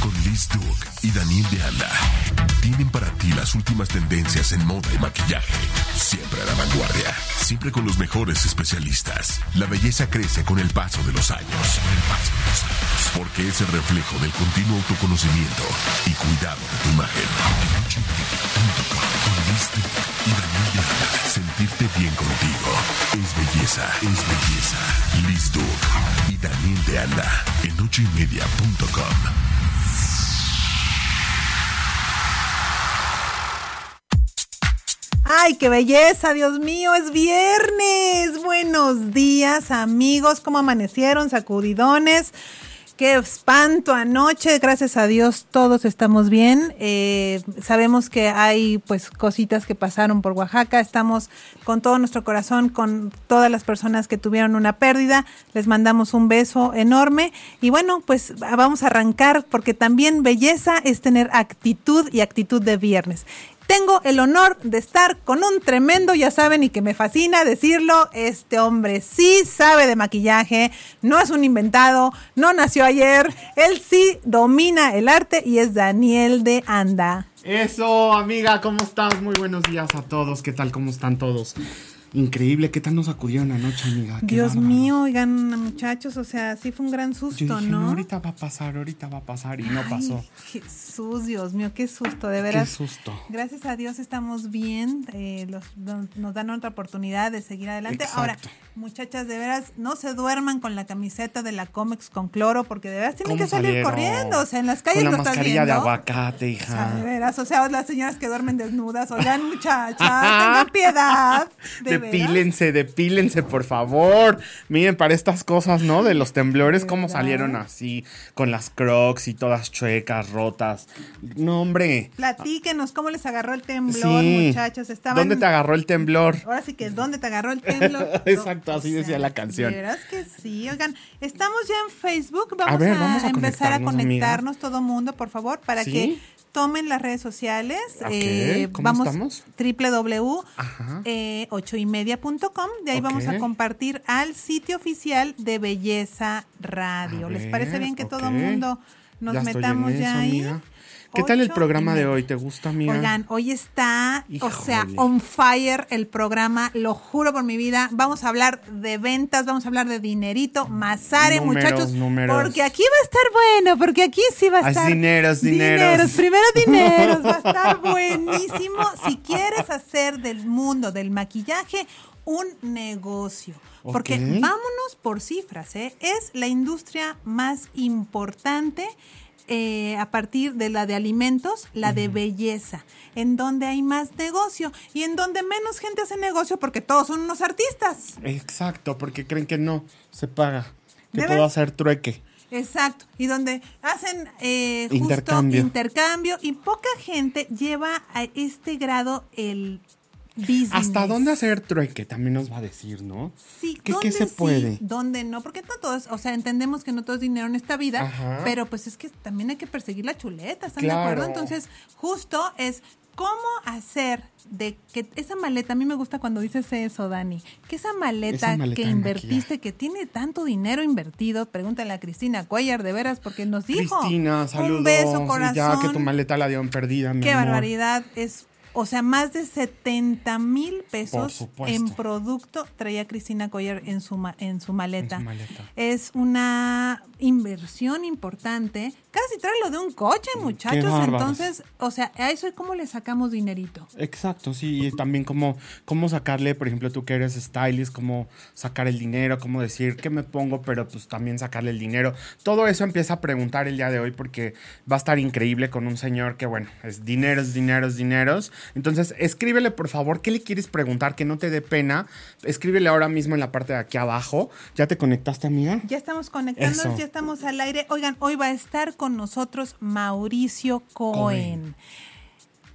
Con Liz Duke y Daniel de Anda. Tienen para ti las últimas tendencias en moda y maquillaje. Siempre a la vanguardia. Siempre con los mejores especialistas. La belleza crece con el paso de los años. Porque es el reflejo del continuo autoconocimiento y cuidado de tu imagen. Con Liz Duke y Daniel de Anda. Sentirte bien contigo. Es belleza. Es belleza. Liz Duke y Daniel de Anda. En ochoymedia.com. ¡Ay, qué belleza! Dios mío, es viernes. Buenos días, amigos. ¿Cómo amanecieron? Sacudidones. Qué espanto anoche, gracias a Dios todos estamos bien. Eh, sabemos que hay pues cositas que pasaron por Oaxaca. Estamos con todo nuestro corazón con todas las personas que tuvieron una pérdida. Les mandamos un beso enorme y bueno pues vamos a arrancar porque también belleza es tener actitud y actitud de viernes. Tengo el honor de estar con un tremendo, ya saben, y que me fascina decirlo, este hombre sí sabe de maquillaje, no es un inventado, no nació ayer, él sí domina el arte y es Daniel de Anda. Eso, amiga, ¿cómo estás? Muy buenos días a todos, ¿qué tal? ¿Cómo están todos? Increíble, ¿qué tal nos acudieron anoche, amiga? Qué Dios bárbaro. mío, oigan, muchachos, o sea, sí fue un gran susto, Yo dije, no, ¿no? ahorita va a pasar, ahorita va a pasar, y no pasó. Jesús, Dios mío, qué susto, de Qué veras. susto. Gracias a Dios estamos bien, eh, los- nos dan otra oportunidad de seguir adelante. Ahora, muchachas, de veras, no se duerman con la camiseta de la Comex con cloro, porque de veras tienen ¿Cómo que salir salieron? corriendo, o sea, en las calles Con la lo estás mascarilla de viendo. aguacate, O hija. sea, de veras, o sea, las señoras que duermen desnudas, oigan, muchachas, tengan piedad. De veras. Depílense, depílense, por favor. Miren, para estas cosas, ¿no? De los temblores, cómo ¿Verdad? salieron así, con las crocs y todas chuecas, rotas. No, hombre. Platíquenos cómo les agarró el temblor, Sí. muchachos. Estaban ¿Dónde te agarró el temblor? Ahora sí que ¿dónde te agarró el temblor? Exacto, así decía la canción. de veras que sí, oigan, estamos ya en Facebook, vamos a, ver, vamos a empezar a conectarnos, conectarnos todo mundo, por favor, para ¿Sí? que tomen las redes sociales. Ok, ¿cómo vamos estamos? www Ajá. eh, de ahí vamos a compartir al sitio oficial de Belleza Radio. ¿Les parece bien que todo el mundo nos Ya metamos ya eso, ahí? ¿Qué tal el programa de hoy? ¿Te gusta, amiga? Oigan, hoy está, o sea, on fire el programa, lo juro por mi vida. Vamos a hablar de ventas, vamos a hablar de dinerito, masare, Números, muchachos. números. Porque aquí va a estar bueno, porque aquí sí va a estar. dineros, dineros. Primero dineros, va a estar buenísimo. Si quieres hacer del mundo del maquillaje un negocio. Porque vámonos por cifras, ¿eh? Es la industria más importante eh, a partir de la de alimentos, la de belleza, en donde hay más negocio y en donde menos gente hace negocio porque todos son unos artistas. Exacto, porque creen que no se paga. Que ¿De puedo hacer trueque. Exacto, y donde hacen eh, justo Intercambio. intercambio y poca gente lleva a este grado el business. ¿Hasta dónde hacer trueque? También nos va a decir, ¿no? Sí, ¿Qué, ¿dónde qué se sí, puede? dónde no? Porque no todo es, o sea, entendemos que no todo es dinero en esta vida, Ajá. pero pues es que también hay que perseguir la chuleta, ¿están de acuerdo? Entonces, justo es cómo hacer de que esa maleta, a mí me gusta cuando dices eso, Dani, que esa maleta, Esa maleta que invertiste, que tiene tanto dinero invertido, pregúntale a Cristina Cuellar, de veras, porque nos dijo. Cristina, saludos. Un beso, corazón. Ya que tu maleta la dieron perdida, mi Qué amor. barbaridad, es, o sea, más de 70 mil pesos en producto traía Cristina Coyer en su, ma- en su maleta. En su maleta. Es una inversión importante, casi trae lo de un coche, muchachos. Entonces, o sea, a eso es cómo le sacamos dinerito. Exacto, sí, y también cómo, cómo sacarle, por ejemplo, tú que eres stylist, cómo sacar el dinero, cómo decir qué me pongo, pero pues también sacarle el dinero. Todo eso empieza a preguntar el día de hoy porque va a estar increíble con un señor que, bueno, es dineros, dineros, dineros. Entonces, escríbele, por favor, qué le quieres preguntar, que no te dé pena. Escríbele ahora mismo en la parte de aquí abajo. ¿Ya te conectaste, amiga? Ya estamos conectándonos, Eso. ya estamos al aire. Oigan, hoy va a estar con nosotros Mauricio Cohen. Cohen.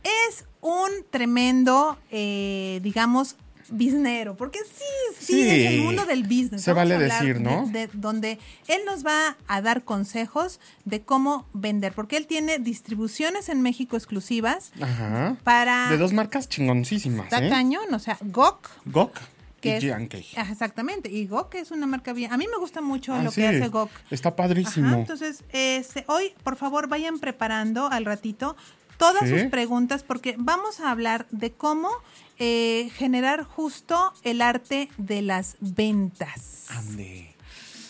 Es un tremendo, eh, digamos, biznero, porque sí, sí, Sí. es el mundo del business. Se Vamos vale decir, ¿no? de- de- donde él nos va a dar consejos de cómo vender, porque él tiene distribuciones en México exclusivas Ajá. para... De dos marcas chingoncísimas, Está ¿eh? cañón, o sea, GOK, Gok que y es... Exactamente, y GOK es una marca bien... A mí me gusta mucho Ah, lo sí. que hace GOK. Está padrísimo. Ajá, entonces, este, hoy, por favor, vayan preparando al ratito todas Sí. sus preguntas porque vamos a hablar de cómo eh, generar justo el arte de las ventas. Ande.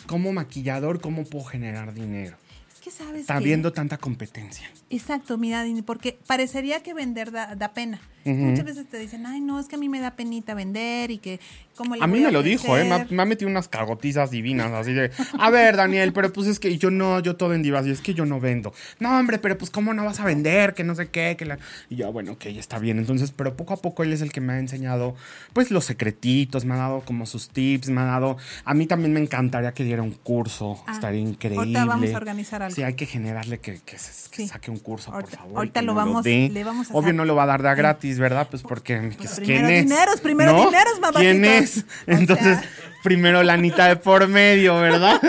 Como maquillador, ¿cómo puedo generar dinero? Es que sabes Está viendo tanta competencia. Exacto, mira, porque parecería que vender da, da pena. Muchas veces te dicen, ay, no, es que a mí me da penita vender y que A mí me lo dijo, ¿eh? Me ha, ofrecer?". me ha metido unas cagotizas divinas, así de, a ver, Daniel, pero pues es que yo no, yo todo en divas, y es que yo no vendo. No, hombre, pero pues cómo no vas a vender, que no sé qué, que la... Y yo, bueno, ok, está bien. Entonces, pero poco a poco él es el que me ha enseñado, pues, los secretitos, me ha dado como sus tips, me ha dado... A mí también me encantaría que diera un curso, Ah, estaría increíble. ahorita vamos a organizar algo. Sí, hay que generarle que, que, se- que Sí. saque un curso, por favor. ahorita lo vamos- dé. le vamos a Obvio no lo va a dar de a gratis, ¿verdad? Pues porque... Pues ¿quién primero es? dineros, primero ¿No? dineros, mamacitos. ¿Quién es? O Entonces, sea- primero la anita de por medio, ¿verdad?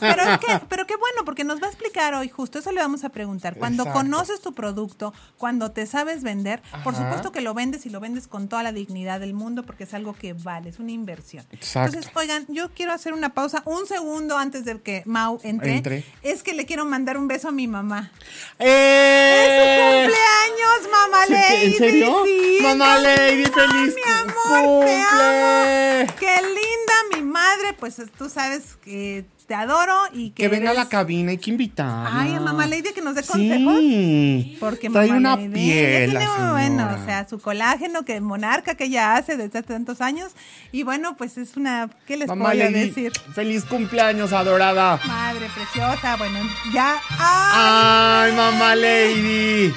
Pero es que, pero qué bueno, porque nos va a explicar hoy, justo eso le vamos a preguntar. Cuando Exacto. conoces tu producto, cuando te sabes vender, por supuesto que lo vendes y lo vendes con toda la dignidad del mundo, porque es algo que vale, es una inversión. Exacto. Entonces, oigan, yo quiero hacer una pausa, un segundo antes de que Mau entre. Entre. Es que le quiero mandar un beso a mi mamá. ¡Eh! ¡Es su cumpleaños, mamá ¿Sí, Lady! ¿En serio? Sí, Mamá ¿cómo Lady, feliz mi amor, te amo. cumple. ¡Qué linda mi madre! Pues tú sabes que te adoro y que Que venga a la cabina, hay que invitar. Ay, a mamá Lady que nos dé consejos. Sí. Porque Trae mamá una Lady, piel, ella la tiene, bueno, o sea, su colágeno que monarca que ella hace desde hace tantos años. Y bueno, pues es una, ¿qué les Mamá puedo Lady, decir? feliz cumpleaños, adorada. Madre preciosa, bueno, ya. ¡Ay! Ay, mamá Lady.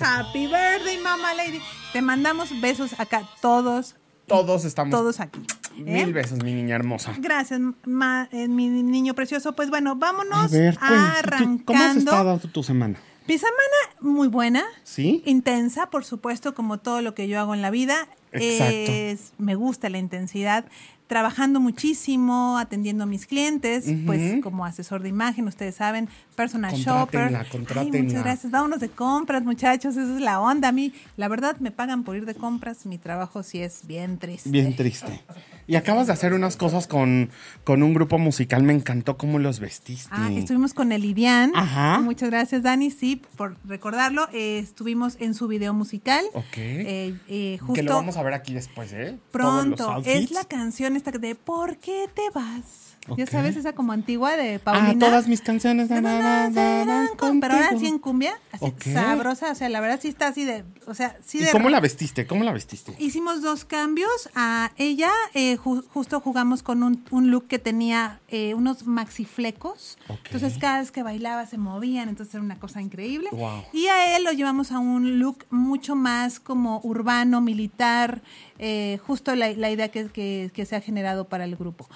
Happy birthday, mamá Lady. Te mandamos besos acá todos. Todos estamos. Todos aquí. ¿eh? Mil besos, mi niña hermosa. Gracias, ma- eh, mi niño precioso. Pues bueno, A vámonos ver, cuéntame, ¿tú- arrancando. ¿cómo has estado tu, tu semana? Mi semana muy buena. ¿Sí? Intensa, por supuesto, como todo lo que yo hago en la vida. Exacto. Es- me gusta la intensidad. Trabajando muchísimo, atendiendo a mis clientes, pues como asesor de imagen, ustedes saben, personal Contrátenla, shopper. Ay, muchas gracias. Vámonos de compras, muchachos. Esa es la onda. A mí, la verdad, me pagan por ir de compras. Mi trabajo sí es bien triste. Bien triste. Y acabas de hacer unas cosas con, con un grupo musical. Me encantó cómo los vestiste. Ah, estuvimos con Elidian. Ajá. Muchas gracias, Dani. Sí, por recordarlo. Eh, estuvimos en su video musical. Ok. Eh, eh, justo Que lo vamos a ver aquí después, ¿eh? Todos los pronto. Es la canción esta de ¿Por qué te vas? Ya sabes, esa como antigua de Ah, Paulina. todas mis canciones. na, na, na, na, na, Pero ahora sí en cumbia, así sabrosa, o sea, la verdad sí está así de, o sea, sí ¿Y de cómo la vestiste? ¿Cómo la vestiste? Hicimos dos cambios. A ella eh, ju- justo jugamos con un, un look que tenía eh, unos maxiflecos. Ok. Entonces cada vez que bailaba se movían, entonces era una cosa increíble. Wow. Y a él lo llevamos a un look mucho más como urbano, militar, eh, justo la, la idea que, que- que se ha generado para el grupo.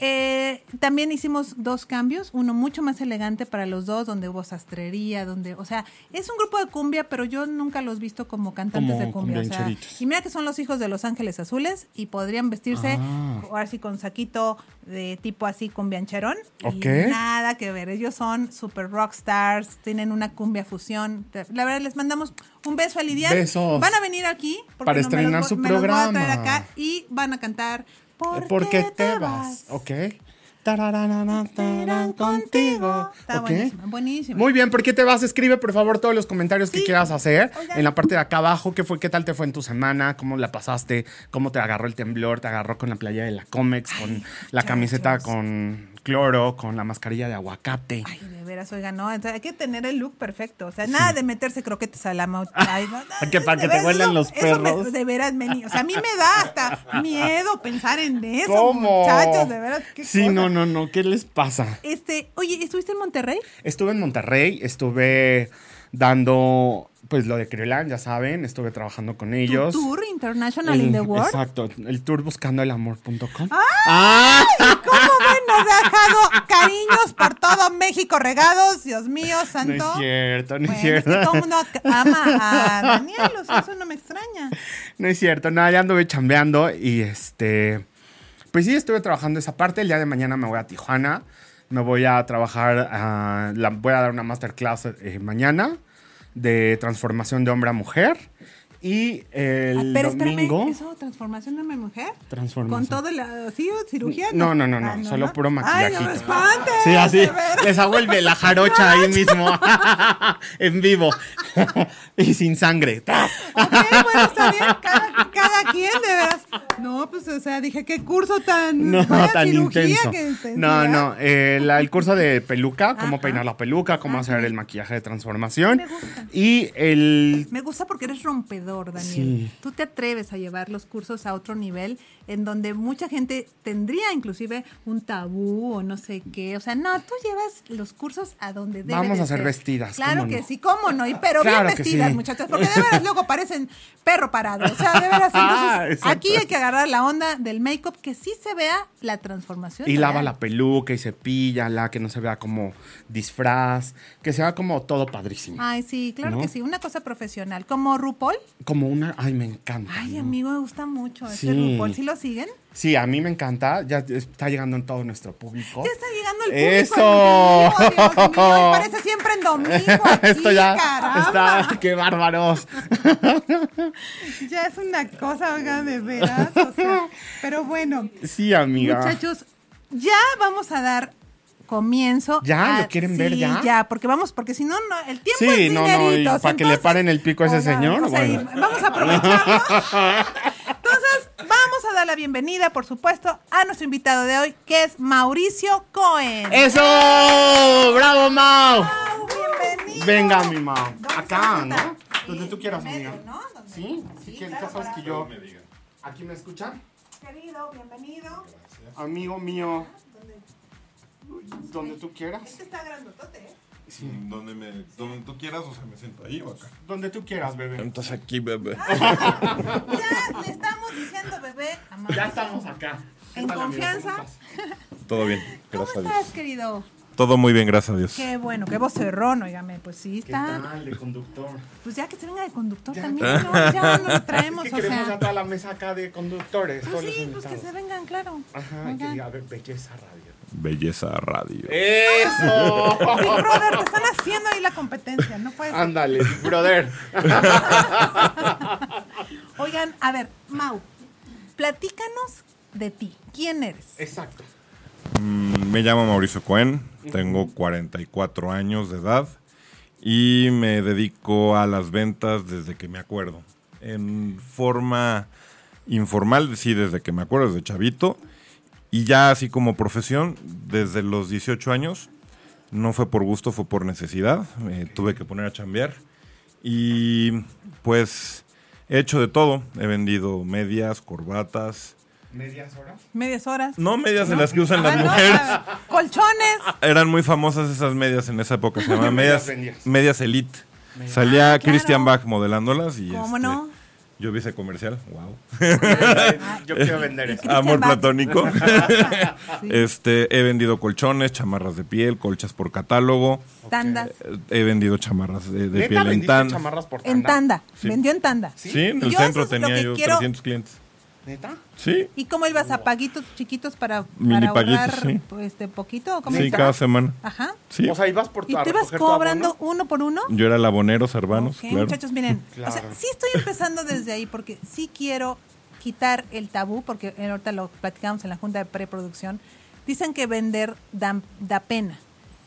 Eh, también hicimos dos cambios, uno mucho más elegante para los dos, donde hubo sastrería, donde, o sea, es un grupo de cumbia, pero yo nunca los he visto como cantantes Como de cumbia. O sea, y mira que son los hijos de Los Ángeles Azules y podrían vestirse Ah. así con saquito de tipo así cumbiancherón. Ok. Y nada que ver, ellos son super rock stars, tienen una cumbia fusión. La verdad, les mandamos un beso a Lidian. Besos. Van a venir aquí Para no me los estrenar su me los voy a traer programa. acá y van a cantar ¿Por, ¿Por qué te vas? Ok. Contigo. Está Ok. buenísimo, buenísimo. Muy bien, ¿por qué te vas? Escribe por favor todos los comentarios que quieras hacer Oigan. en la parte de acá abajo. ¿Qué fue? ¿Qué tal te fue en tu semana? ¿Cómo la pasaste? ¿Cómo te agarró el temblor? ¿Te agarró con la playa de la Comex? ¿Con la camiseta con cloro? ¿Con la mascarilla de aguacate? Ay, de veras, oiga, no, entonces hay que tener el look perfecto, o sea, nada de meterse croquetes a la mouth. Que para que te huelan los eso me- perros. de veras, me o sea, a mí me da hasta miedo pensar en eso, ¿Cómo? muchachos, de veras. qué Sí, cosa. no, no, no. ¿Qué les pasa? Este, oye, ¿estuviste en Monterrey? Estuve en Monterrey, estuve dando pues lo de Criolan, ya saben, estuve trabajando con ellos. Tu tour international El- in the world. Exacto, el tour buscando el amor.com. ¡Ay! ¿Cómo ven hemos dejado cariños por todo México regados, Dios mío, santo. No es cierto, no es Bueno, cierto. que todo el mundo ama a Daniel, o sea, eso no me extraña. No es cierto, nada, ya anduve chambeando y este. Pues sí, estuve trabajando esa parte. El día de mañana me voy a Tijuana. Me voy a trabajar, ah, la, voy a dar una masterclass eh, mañana de transformación de hombre a mujer. Y el Ah, Pero domingo. espérame, ¿eso transformación de una mujer? Transformación. ¿Con todo la ¿sí, cirugía? No, no, no, no, Ah, solo puro Ay, no espantes. Sí, así. de. Les hago el- la jarocha ahí mismo. en vivo. y sin sangre. Ok, bueno, está bien, cada, cada quien, de veras. No, pues, o sea, dije, qué curso tan. No, tan intenso. que. No, no. eh, la- el curso de peluca, cómo Ajá. peinar la peluca, cómo Ajá. hacer el maquillaje de transformación. Me gusta. Y el. Me gusta porque eres rompedor, Daniel. Sí. Tú te atreves a llevar los cursos a otro nivel en donde mucha gente tendría inclusive un tabú o no sé qué. O sea, no, tú llevas los cursos a donde debe Vamos a ser ser. vestidas, Claro ¿cómo que no? sí, cómo no. Y pero Claro bien vestidas, sí. muchachas, porque de veras luego parecen perro parado. O sea, de veras. Entonces, Exacto. aquí hay que agarrar la onda del make-up que sí se vea la transformación. Y lava real. la peluca y cepíllala, que no se vea como disfraz, que se vea como todo padrísimo. Ay, sí, claro ¿No? que sí. Una cosa profesional. Como RuPaul. Como una. Ay, me encanta. Ay, ¿no? amigo, me gusta mucho ese Sí. RuPaul. ¿Sí lo siguen? Sí, a mí me encanta. Ya está llegando en todo nuestro público. Ya está llegando el público. ¡Eso! Dios mío, parece siempre en domingo aquí, Esto ya caramba. está. ¡Qué bárbaros! Ya es una cosa, oiga, de veras. o sea, pero bueno, Sí, amiga. muchachos, ya vamos a dar comienzo. ¿Ya? a- ¿Lo quieren ver ya? ya, porque vamos, porque si no, no, el tiempo Sí, es no, no, y para que le paren el pico a ese señor, vamos a ir, vamos a aprovecharlo. Entonces, vamos a dar la bienvenida, por supuesto, a nuestro invitado de hoy, que es Mauricio Cohen. ¡Eso! ¡Bravo, Mau! Mau, bienvenido. Venga, mi Mau. ¿Dónde se Acá, ¿no? Donde tú quieras, amiga. ¿Sí? Sí, que claro, sabes que yo... ¿Aquí me escuchan? Querido, bienvenido. Amigo mío, donde tú quieras. Este está grandotote, ¿eh? Donde, me, donde tú quieras, o sea, me siento ahí o acá. Donde tú quieras, bebé. Entonces aquí, bebé. Ya le estamos diciendo, bebé, a Mau. Ya estamos acá. ¿Qué En confianza. ¿Cómo? Todo bien, ¿Cómo gracias a estás, Dios. querido? Todo muy bien, gracias a Dios. Qué bueno, qué vocerrón, oígame, pues sí, ¿Qué está. tal, de conductor? Pues ya que se venga de conductor Ya. también, ¿no? Ya no lo traemos, Es o que queremos sea. ya toda la mesa acá de conductores. Pues sí, pues que se vengan, claro. Ajá, Oigan. que diga, a ver, belleza radio. Belleza Radio. ¡Eso! Big Brother, te están haciendo ahí la competencia, no puedes. Ándale, brother. Oigan, a ver, Mau, platícanos de ti. ¿Quién eres? Exacto. Mm, Me llamo Mauricio Cohen, tengo 44 años de edad y me dedico a las ventas desde que me acuerdo. En forma informal, sí, desde que me acuerdo, desde chavito. Y ya así como profesión, desde los 18 años. No fue por gusto, fue por necesidad. Me tuve que poner a chambear. Y pues he hecho de todo. He vendido medias, corbatas. ¿Medias horas? Medias horas. No medias de las que usan las Ah, no, mujeres. a ver, Colchones. Eran muy famosas esas medias en esa época. Se llamaban medias, medias vendías? medias Elite. Salía Ah, claro. Christian Bach modelándolas y ¿Cómo este, no? Yo vi ese comercial. Wow. Yo quiero vender eso. Amor platónico. Sí. Este, he vendido colchones, chamarras de piel, colchas por catálogo. Tandas. Eh, He vendido chamarras de, de ¿Neta piel en vendiste tan. chamarras por tanda? En tanda. Sí. Vendió en tanda. Sí, en el Yo centro tenía yo quiero- 300 clientes. ¿Neta? Sí. ¿Y cómo ibas a paguitos chiquitos para, Mini para ahorrar sí. pues, este poquito? ¿o ¿Cómo Sí, está? cada semana. Ajá. Sí. O sea, ibas por tu ¿Y tú ibas cobrando uno por uno? Yo era el abonero claro. muchachos, miren, o sea, sí estoy empezando desde ahí porque sí quiero quitar el tabú, porque ahorita lo platicamos en la junta de preproducción. Dicen que vender da, da pena.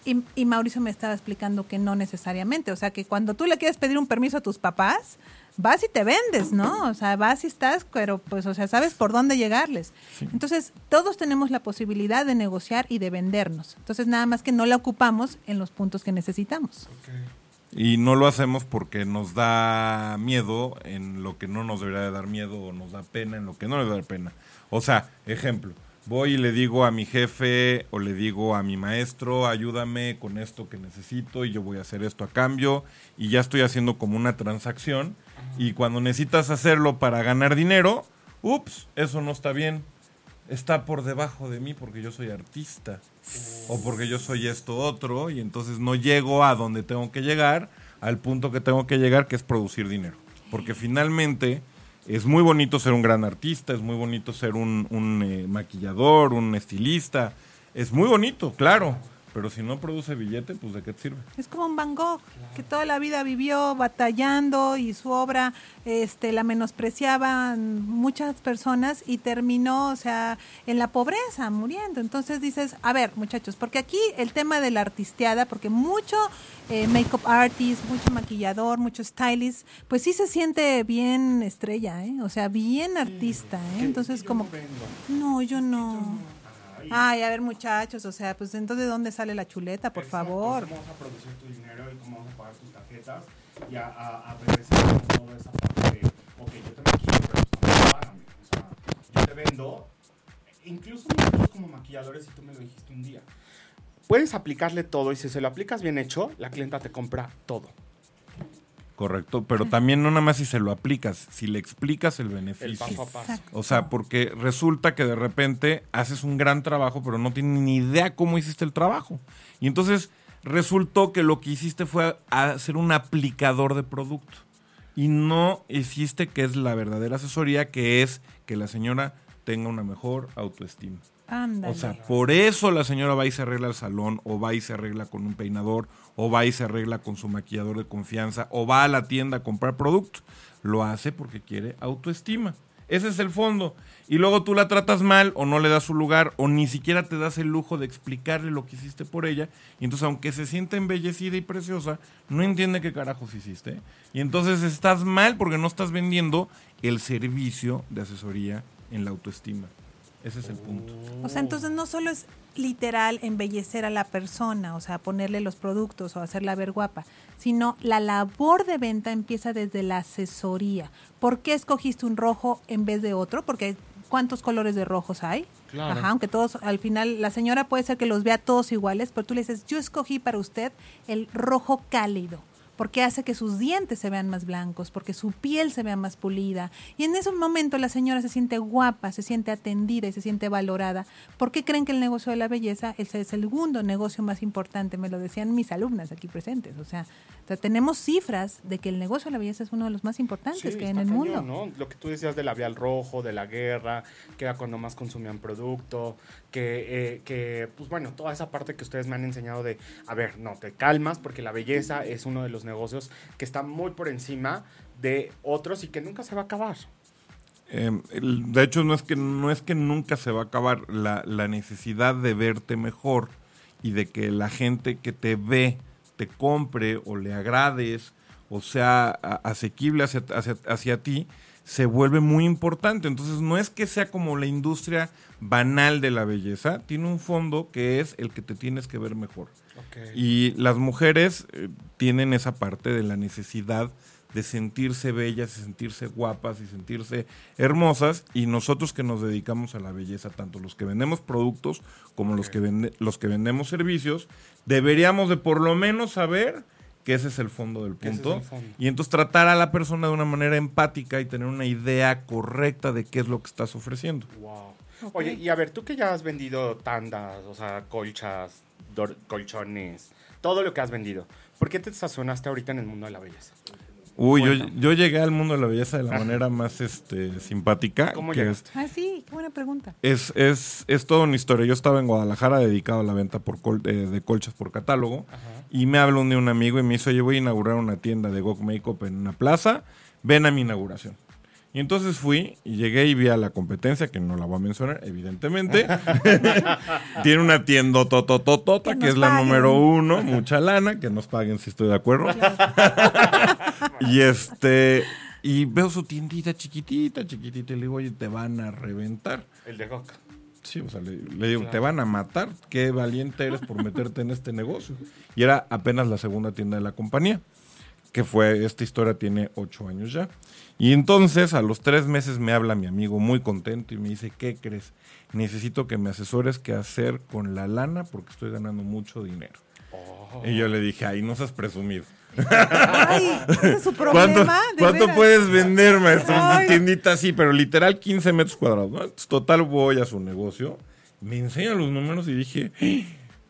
Y, y Mauricio me estaba explicando que no necesariamente. O sea, que cuando tú le quieres pedir un permiso a tus papás, vas y te vendes, ¿no? O sea, vas y estás, pero pues, o sea, sabes por dónde llegarles. Entonces, todos tenemos la posibilidad de negociar y de vendernos. Entonces, nada más que no la ocupamos en los puntos que necesitamos. Y no lo hacemos porque nos da miedo en lo que no nos debería de dar miedo o nos da pena en lo que no nos da pena. O sea, ejemplo, voy y le digo a mi jefe o le digo a mi maestro, ayúdame con esto que necesito y yo voy a hacer esto a cambio y ya estoy haciendo como una transacción y cuando necesitas hacerlo para ganar dinero, ups, eso no está bien. está por debajo de mí porque yo soy artista o porque yo soy esto otro y entonces no llego a donde tengo que llegar, al punto que tengo que llegar, que es producir dinero. Porque finalmente es muy bonito ser un gran artista, es muy bonito ser un, un, eh, maquillador, un estilista, es muy bonito, claro, pero si no produce billete, pues ¿de qué te sirve? Es como un Van Gogh, que toda la vida vivió batallando y su obra este, la menospreciaban muchas personas y terminó, o sea, en la pobreza, muriendo. Entonces dices, a ver, muchachos, porque aquí el tema de la artisteada, porque mucho eh, make-up artist, mucho maquillador, mucho stylist, pues sí se siente bien estrella, ¿eh? O sea, bien artista, ¿eh? Entonces como... No, yo no. Ay, a ver, muchachos, o sea, pues entonces, ¿de dónde sale la chuleta, por Exacto, favor? ¿Cómo vas a producir tu dinero y cómo vas a pagar tus tarjetas? Y a, a, a regresar con toda esa parte de, ok, yo te maquillo, pero pues también págame. O sea, yo te vendo, incluso nosotros como maquilladores, y tú me lo dijiste un día, puedes aplicarle todo y si se lo aplicas bien hecho, la clienta te compra todo. Correcto, pero también no nada más si se lo aplicas, si le explicas el El beneficio. paso a paso. O sea, porque resulta que de repente haces un gran trabajo, pero no tienes ni idea cómo hiciste el trabajo. Y entonces resultó que lo que hiciste fue ser un aplicador de producto. Y no hiciste que es la verdadera asesoría, que es que la señora tenga una mejor autoestima. Ándale. O sea, por eso la señora va y se arregla al salón, o va y se arregla con un peinador, o va y se arregla con su maquillador de confianza, o va a la tienda a comprar productos. Lo hace porque quiere autoestima. Ese es el fondo. Y luego tú la tratas mal, o no le das su lugar, o ni siquiera te das el lujo de explicarle lo que hiciste por ella. Y entonces, aunque se siente embellecida y preciosa, no entiende qué carajos hiciste. Y entonces estás mal porque no estás vendiendo el servicio de asesoría en la autoestima. Ese es el punto. O sea, entonces no solo es literal embellecer a la persona, o sea, ponerle los productos o hacerla ver guapa, sino la labor de venta empieza desde la asesoría. ¿Por qué escogiste un rojo en vez de otro? Porque ¿cuántos colores de rojos hay? Claro. Ajá, aunque todos, al final, la señora puede ser que los vea todos iguales, pero tú le dices, yo escogí para usted el rojo cálido. Porque hace que sus dientes se vean más blancos, porque su piel se vea más pulida. Y en ese momento la señora se siente guapa, se siente atendida y se siente valorada. ¿Por qué creen que el negocio de la belleza es el segundo negocio más importante? Me lo decían mis alumnas aquí presentes. O sea, o sea, tenemos cifras de que el negocio de la belleza es uno de los más importantes Sí, que hay en el cañón, mundo. ¿no? Lo que tú decías del labial rojo, de la guerra, que era cuando más consumían producto, que, eh, que, pues bueno, toda esa parte que ustedes me han enseñado de, a ver, no, te calmas porque la belleza es uno de los negocios que está muy por encima de otros y que nunca se va a acabar. El- de hecho, no es que no es que nunca se va a acabar la, la necesidad de verte mejor y de que la gente que te ve te compre o le agrades o sea asequible hacia, hacia, hacia ti, se vuelve muy importante. Entonces, no es que sea como la industria banal de la belleza, tiene un fondo que es el que te tienes que ver mejor. Y las mujeres eh, tienen esa parte de la necesidad de sentirse bellas, de sentirse guapas y sentirse hermosas. Y nosotros que nos dedicamos a la belleza, tanto los que vendemos productos como los, que vende- los que vendemos servicios, deberíamos de por lo menos saber que ese es el fondo del es punto. fondo. Y entonces tratar a la persona de una manera empática y tener una idea correcta de qué es lo que estás ofreciendo. Wow. Oye, y a ver, tú que ya has vendido tandas, o sea, colchas, colchones, todo lo que has vendido, ¿por qué te estacionaste ahorita en el mundo de la belleza? Uy, yo, yo llegué al mundo de la belleza de la manera más este, simpática. ¿Cómo que es? Ah, sí, qué buena pregunta. es, es, es toda una historia. Yo estaba en Guadalajara dedicado a la venta por col- eh, de colchas por catálogo. Y me habló un día un amigo y me dice, oye, voy a inaugurar una tienda de Gok Makeup en una plaza. Ven a mi inauguración. Y entonces fui y llegué y vi a la competencia, que no la voy a mencionar, evidentemente. Tiene una tienda totototota, Que es la paguen. número uno, mucha lana, que nos paguen si estoy de acuerdo. y este, y veo su tiendita chiquitita, chiquitita, y le digo, oye, te van a reventar. El de Gok. Sí, o sea, le, le digo, te van a matar. Qué valiente eres por meterte en este negocio. Y era apenas la segunda tienda de la compañía, que fue, esta historia tiene ocho años ya. Y entonces, a los tres meses me habla mi amigo muy contento y me dice, ¿qué crees? Necesito que me asesores qué hacer con la lana porque estoy ganando mucho dinero. Y yo le dije, ay, no seas presumido. Ay, ese es su ¿Cuánto, problema. cuánto puedes vender, maestro? Tu tiendita sí, pero literal 15 metros cuadrados. Total, voy a su negocio, me enseña los números y dije,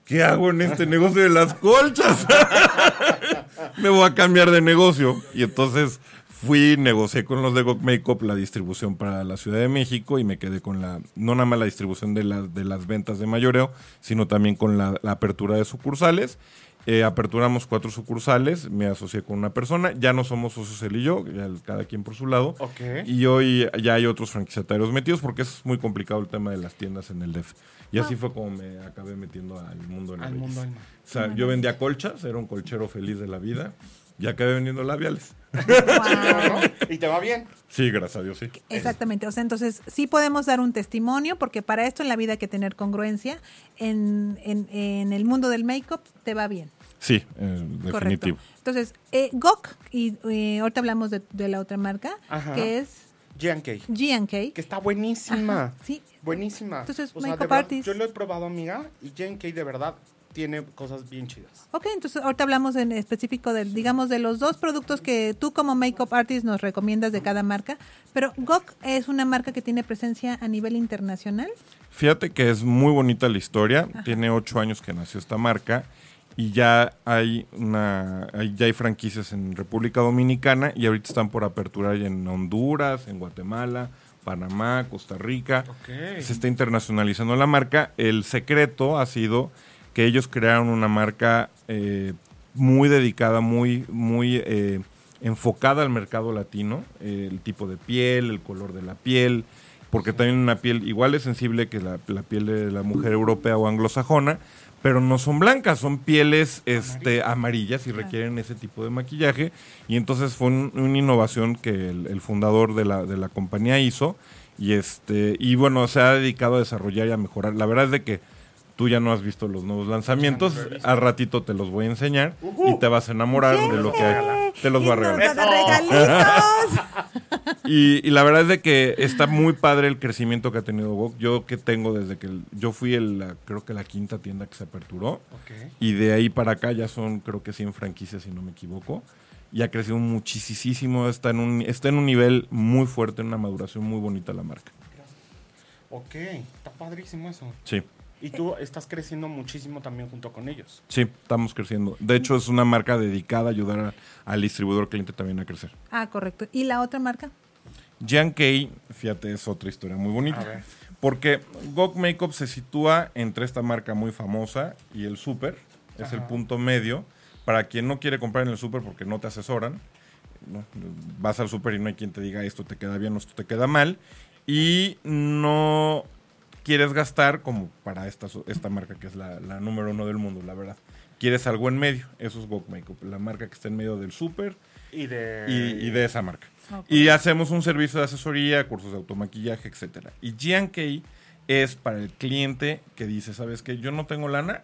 ¿qué hago en este negocio de las colchas? me voy a cambiar de negocio. Y entonces fui, negocié con los de Gok Makeup la distribución para la Ciudad de México y me quedé con la, no nada más la distribución de, la- de las ventas de mayoreo, sino también con la, la apertura de sucursales. Eh, aperturamos cuatro sucursales, me asocié con una persona, ya no somos socios él y yo, ya cada quien por su lado. Ok. Y hoy ya hay otros franquiciatarios metidos porque es muy complicado el tema de las tiendas en el DEF. Y así fue como me acabé metiendo al mundo de la Al mundo. O sea, yo vendía colchas, era un colchero feliz de la vida y acabé vendiendo labiales. Guau. ¿Y te va bien? Sí, gracias a Dios, sí. Exactamente, o sea, entonces sí podemos dar un testimonio, porque para esto en la vida hay que tener congruencia. En, en, en el mundo del make-up te va bien. Sí, eh, Correcto. definitivo. Entonces, eh, GOK, y eh, ahorita hablamos de, de la otra marca, Ajá. que es G&K. G&K. Que está buenísima. Ajá, sí. Buenísima. Entonces, O sea, verdad, Artist. Yo lo he probado, amiga, y G&K de verdad tiene cosas bien chidas. Ok, entonces ahorita hablamos en específico del, digamos, de los dos productos que tú como makeup artist nos recomiendas de cada marca, pero GOK es una marca que tiene presencia a nivel internacional. Fíjate que es muy bonita la historia. Tiene ocho años que nació esta marca y ya hay una, ya hay franquicias en República Dominicana y ahorita están por aperturar en Honduras, en Guatemala, Panamá, Costa Rica. Se está internacionalizando la marca. El secreto ha sido que ellos crearon una marca eh, muy dedicada, muy, muy eh, enfocada al mercado latino, eh, el tipo de piel, el color de la piel, porque también una piel igual de sensible que la, la piel de la mujer europea o anglosajona, pero no son blancas, son pieles este, amarillas y requieren ese tipo de maquillaje. Y entonces fue un- una innovación que el, el fundador de la, de la compañía hizo. Y este, y bueno, se ha dedicado a desarrollar y a mejorar. La verdad es de que tú ya no has visto los nuevos lanzamientos. No. Al ratito te los voy a enseñar y te vas a enamorar de lo que hay. Te los Y voy a regalar. Y, y la verdad es de que está muy padre el crecimiento que ha tenido Gok. Yo que tengo desde que el- yo fui el, la- creo que la quinta tienda que se aperturó. Ok. Y de ahí para acá ya son creo que 100 franquicias si no me equivoco. Y ha crecido muchísimo. Está en un, está en un nivel muy fuerte, en una maduración muy bonita la marca. Ok, está padrísimo eso. Sí. Y tú estás creciendo muchísimo también junto con ellos. Sí, estamos creciendo. De hecho, es una marca dedicada a ayudar a- al distribuidor cliente también a crecer. Ah, correcto. ¿Y la otra marca? Jan Kay, fíjate, es otra historia muy bonita. A ver. Porque Gok Makeup se sitúa entre esta marca muy famosa y el super. Es el punto medio. Para quien no quiere comprar en el super porque no te asesoran, ¿no? vas al super y no hay quien te diga esto te queda bien o esto te queda mal. Y no quieres gastar como para esta, esta marca que es la, la número uno del mundo, la verdad. Quieres algo en medio. Eso es Gok Makeup, la marca que está en medio del super Y de... y, y de esa marca. Ok. Y hacemos un servicio de asesoría, cursos de automaquillaje, etcétera. Y G&K es para el cliente que dice, ¿sabes qué? Yo no tengo lana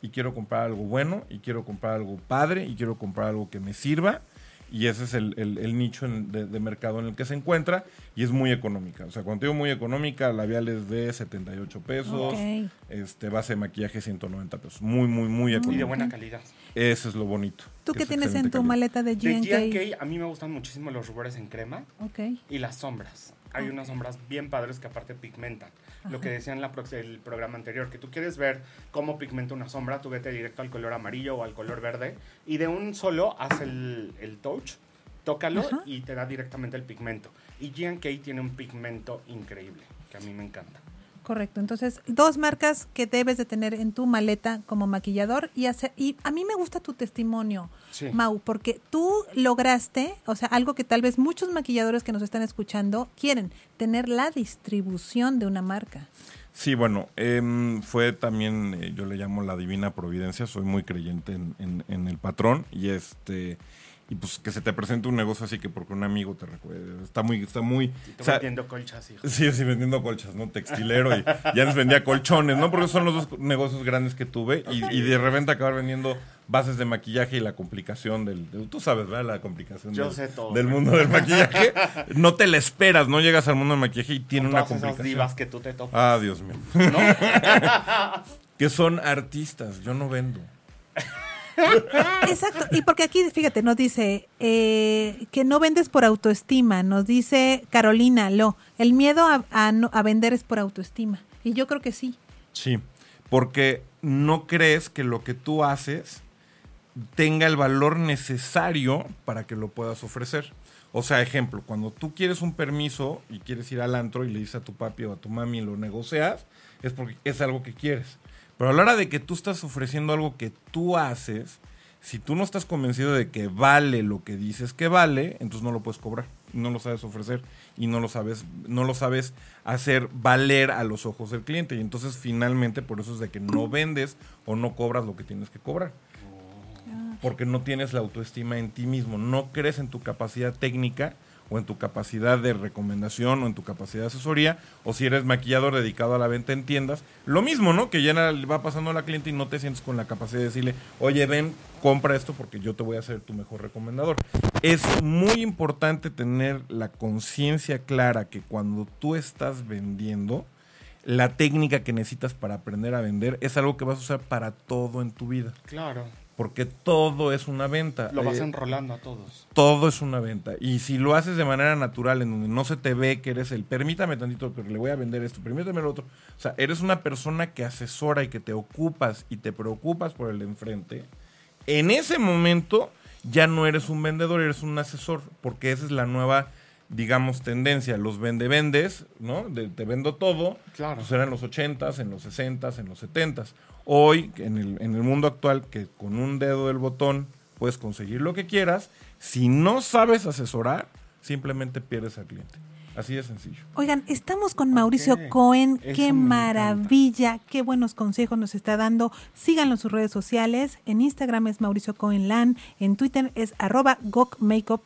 y quiero comprar algo bueno y quiero comprar algo padre y quiero comprar algo que me sirva. Y ese es el, el- el nicho en- de, de mercado en el que se encuentra y es muy económica. O sea, cuando digo muy económica, labiales de 78 pesos, este base de maquillaje 190 pesos. Muy, muy, muy Y de buena calidad. Eso es lo bonito. ¿Tú qué es tienes en tu calidad. maleta de De G&K? G&K a mí me gustan muchísimo los rubores en crema y las sombras. Hay unas sombras bien padres que aparte pigmentan. Lo que decía en la el programa anterior, que tú quieres ver cómo pigmenta una sombra, tú vete directo al color amarillo o al color verde y de un solo haz el, el touch, tócalo Ajá. y te da directamente el pigmento. Y G&K tiene un pigmento increíble, que a mí me encanta. Correcto. Entonces, dos marcas que debes de tener en tu maleta como maquillador y hacer y a mí me gusta tu testimonio, Sí. Mau, porque tú lograste, o sea, algo que tal vez muchos maquilladores que nos están escuchando quieren, tener la distribución de una marca. Sí, bueno, em, fue también, eh, yo le llamo la divina providencia, soy muy creyente en, en- en el patrón y este y pues que se te presente un negocio así que porque un amigo te recuerde, está muy, está muy, tú o sea, vendiendo colchas, hijo. sí, sí, vendiendo colchas, ¿no? Textilero y ya nos vendía colchones, ¿no? Porque son los dos negocios grandes que tuve y, y de repente acabar vendiendo bases de maquillaje y la complicación del, tú sabes, ¿verdad? La complicación Yo del, sé todo. del mundo del maquillaje, no te la esperas, no llegas al mundo del maquillaje y tiene Con una todas esas complicación. divas que tú te topas. Ah, Dios mío. que son artistas, yo no vendo. Exacto, y porque aquí, fíjate, nos dice eh, que no vendes por autoestima, nos dice Carolina Lo, el miedo a, a a vender es por autoestima. Y yo creo que sí. Sí, porque no crees que lo que tú haces tenga el valor necesario para que lo puedas ofrecer. O sea, ejemplo, cuando tú quieres un permiso y quieres ir al antro y le dices a tu papi o a tu mami y lo negocias, es porque es algo que quieres. Pero a la hora de que tú estás ofreciendo algo que tú haces, si tú no estás convencido de que vale lo que dices que vale, entonces no lo puedes cobrar, no lo sabes ofrecer y no lo sabes, no lo sabes hacer valer a los ojos del cliente. Y entonces finalmente por eso es de que no vendes o no cobras lo que tienes que cobrar. Porque no tienes la autoestima en ti mismo, no crees en tu capacidad técnica o en tu capacidad de recomendación o en tu capacidad de asesoría, o si eres maquillador dedicado a la venta en tiendas, lo mismo, ¿no? Que ya va pasando a la cliente y no te sientes con la capacidad de decirle, oye, ven, compra esto porque yo te voy a ser tu mejor recomendador. Es muy importante tener la conciencia clara que cuando tú estás vendiendo, la técnica que necesitas para aprender a vender es algo que vas a usar para todo en tu vida. Claro. Porque todo es una venta. Lo vas Eh, enrolando a todos. todo es una venta. Y si lo haces de manera natural, en donde no se te ve que eres el, permítame tantito, pero le voy a vender esto, permítame lo otro. O sea, eres una persona que asesora y que te ocupas y te preocupas por el de enfrente. En ese momento ya no eres un vendedor, eres un asesor, porque esa es la nueva, digamos, tendencia. Los vende-vendes, ¿no? De- te vendo todo. Claro. Pues eran en los 80s, en los 60s, en los 70s. Hoy, en el, en el mundo actual, que con un dedo del botón puedes conseguir lo que quieras, si no sabes asesorar, simplemente pierdes al cliente. Así de sencillo. Oigan, estamos con Mauricio Cohen. eso Qué maravilla, qué buenos consejos nos está dando. Síganlo en sus redes sociales. En Instagram es Mauricio Cohen Lan. En Twitter es arroba gocmakeup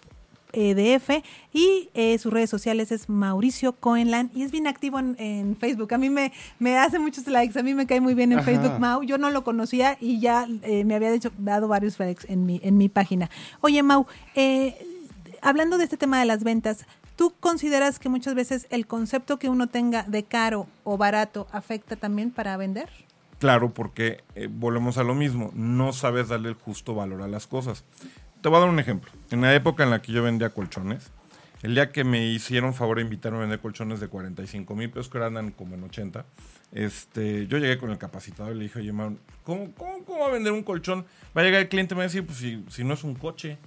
eh, DF y eh, sus redes sociales es Mauricio Cohenland y es bien activo en, en Facebook. A mí me, me hace muchos likes, a mí me cae muy bien en Ajá. Facebook Mau. Yo no lo conocía y ya eh, me había dicho, dado varios likes en mi, en mi página. Oye Mau, eh, hablando de este tema de las ventas, ¿tú consideras que muchas veces el concepto que uno tenga de caro o barato afecta también para vender? Claro, porque eh, volvemos a lo mismo, no sabes darle el justo valor a las cosas. Te voy a dar un ejemplo. En la época en la que yo vendía colchones, el día que me hicieron favor de invitarme a vender colchones de 45 mil pesos, que ahora andan como en 80, este, yo llegué con el capacitador y le dije, oye, man, ¿cómo, cómo, cómo va a vender un colchón? Va a llegar el cliente y me va a decir, pues si, si no es un coche.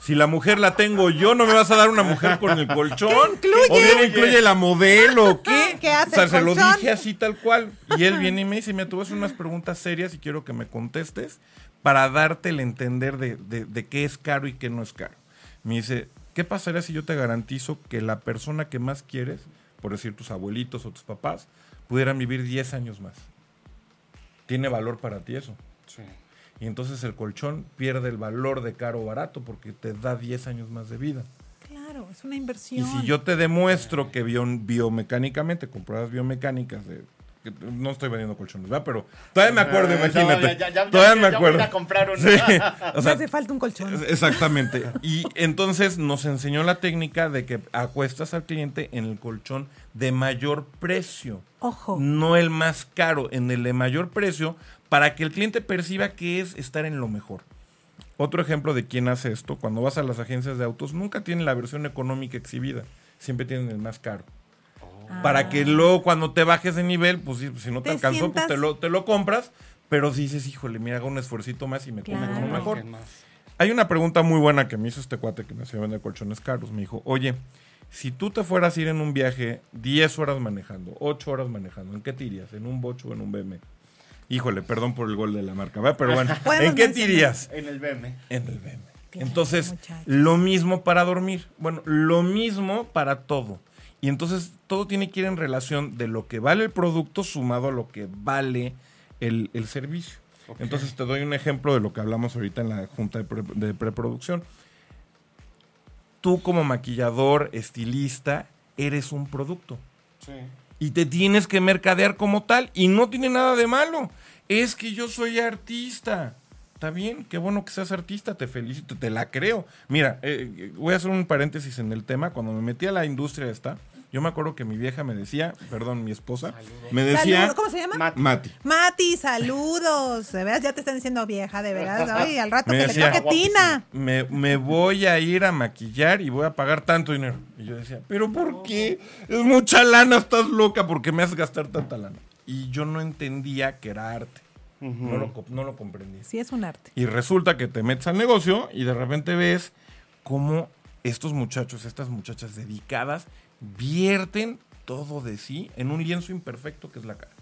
Si la mujer la tengo yo, ¿no me vas a dar una mujer con el colchón? ¿Qué incluye? ¿O bien incluye la modelo? o ¿Qué? ¿Qué hace o sea, el se lo dije así tal cual. Y él viene y me dice, mira, tú vas a hacer unas preguntas serias y quiero que me contestes para darte el entender de, de- de qué es caro y qué no es caro. Me dice, ¿qué pasaría si yo te garantizo que la persona que más quieres, por decir tus abuelitos o tus papás, pudieran vivir 10 años más? ¿Tiene valor para ti eso? Sí. Y entonces el colchón pierde el valor de caro o barato porque te da 10 años más de vida. Claro, es una Y inversión. si yo te demuestro que bio- biomecánicamente, con pruebas biomecánicas, de, no estoy vendiendo colchones, ¿verdad? Pero todavía me acuerdo, Eh, imagínate. ya- ya- ya- todavía ya- me ya acuerdo. voy a comprar uno. Sí, o Me sea, hace falta un colchón. exactamente. Y entonces nos enseñó la técnica de que acuestas al cliente en el colchón de mayor precio. Ojo. No el más caro, en el de mayor precio, para que el cliente perciba que es estar en lo mejor. Otro ejemplo de quién hace esto, cuando vas a las agencias de autos, nunca tienen la versión económica exhibida, siempre tienen el más caro. Para que luego cuando te bajes de nivel, pues si, si no te, Te alcanzó, pues te lo, te lo compras, pero si dices, híjole, mira, hago un esfuercito más y me come Claro. como mejor. Hay una pregunta muy buena que me hizo este cuate que me hacía vender colchones caros. Me dijo, oye, si tú te fueras a ir en un viaje 10 horas manejando, 8 horas manejando, ¿en qué te irías? ¿En un bocho o en un BM? Híjole, perdón por el gol de la marca, ¿verdad? Pero bueno, ¿en qué te mencionar. irías? En el BM. En el BM. Entonces, muchacho. lo mismo para dormir. Bueno, lo mismo para todo. Y entonces todo tiene que ir en relación de lo que vale el producto sumado a lo que vale el, el servicio. Entonces te doy un ejemplo de lo que hablamos ahorita en la junta de, pre- de preproducción. Tú como maquillador, estilista, eres un producto Sí. y te tienes que mercadear como tal y no tiene nada de malo. Es que yo soy artista. Está bien, qué bueno que seas artista, te felicito, te la creo. Mira, eh, voy a hacer un paréntesis en el tema. Cuando me metí a la industria esta, Yo me acuerdo que mi vieja me decía, perdón, mi esposa, me decía... Saludos. ¿Cómo se llama? Mati. Mati. Mati, saludos. De veras, ya te están diciendo vieja, de veras. Ay, al rato Me que decía, le toque Tina. Me, me voy a ir a maquillar y voy a pagar tanto dinero. Y yo decía, ¿pero por qué? Es mucha lana, estás loca, ¿por qué me haces gastar tanta lana? Y yo no entendía que era arte. No, lo, no lo comprendía. Sí, es un arte. Y resulta que te metes al negocio y de repente ves cómo estos muchachos, estas muchachas dedicadas, vierten todo de sí en un lienzo imperfecto que es la cara.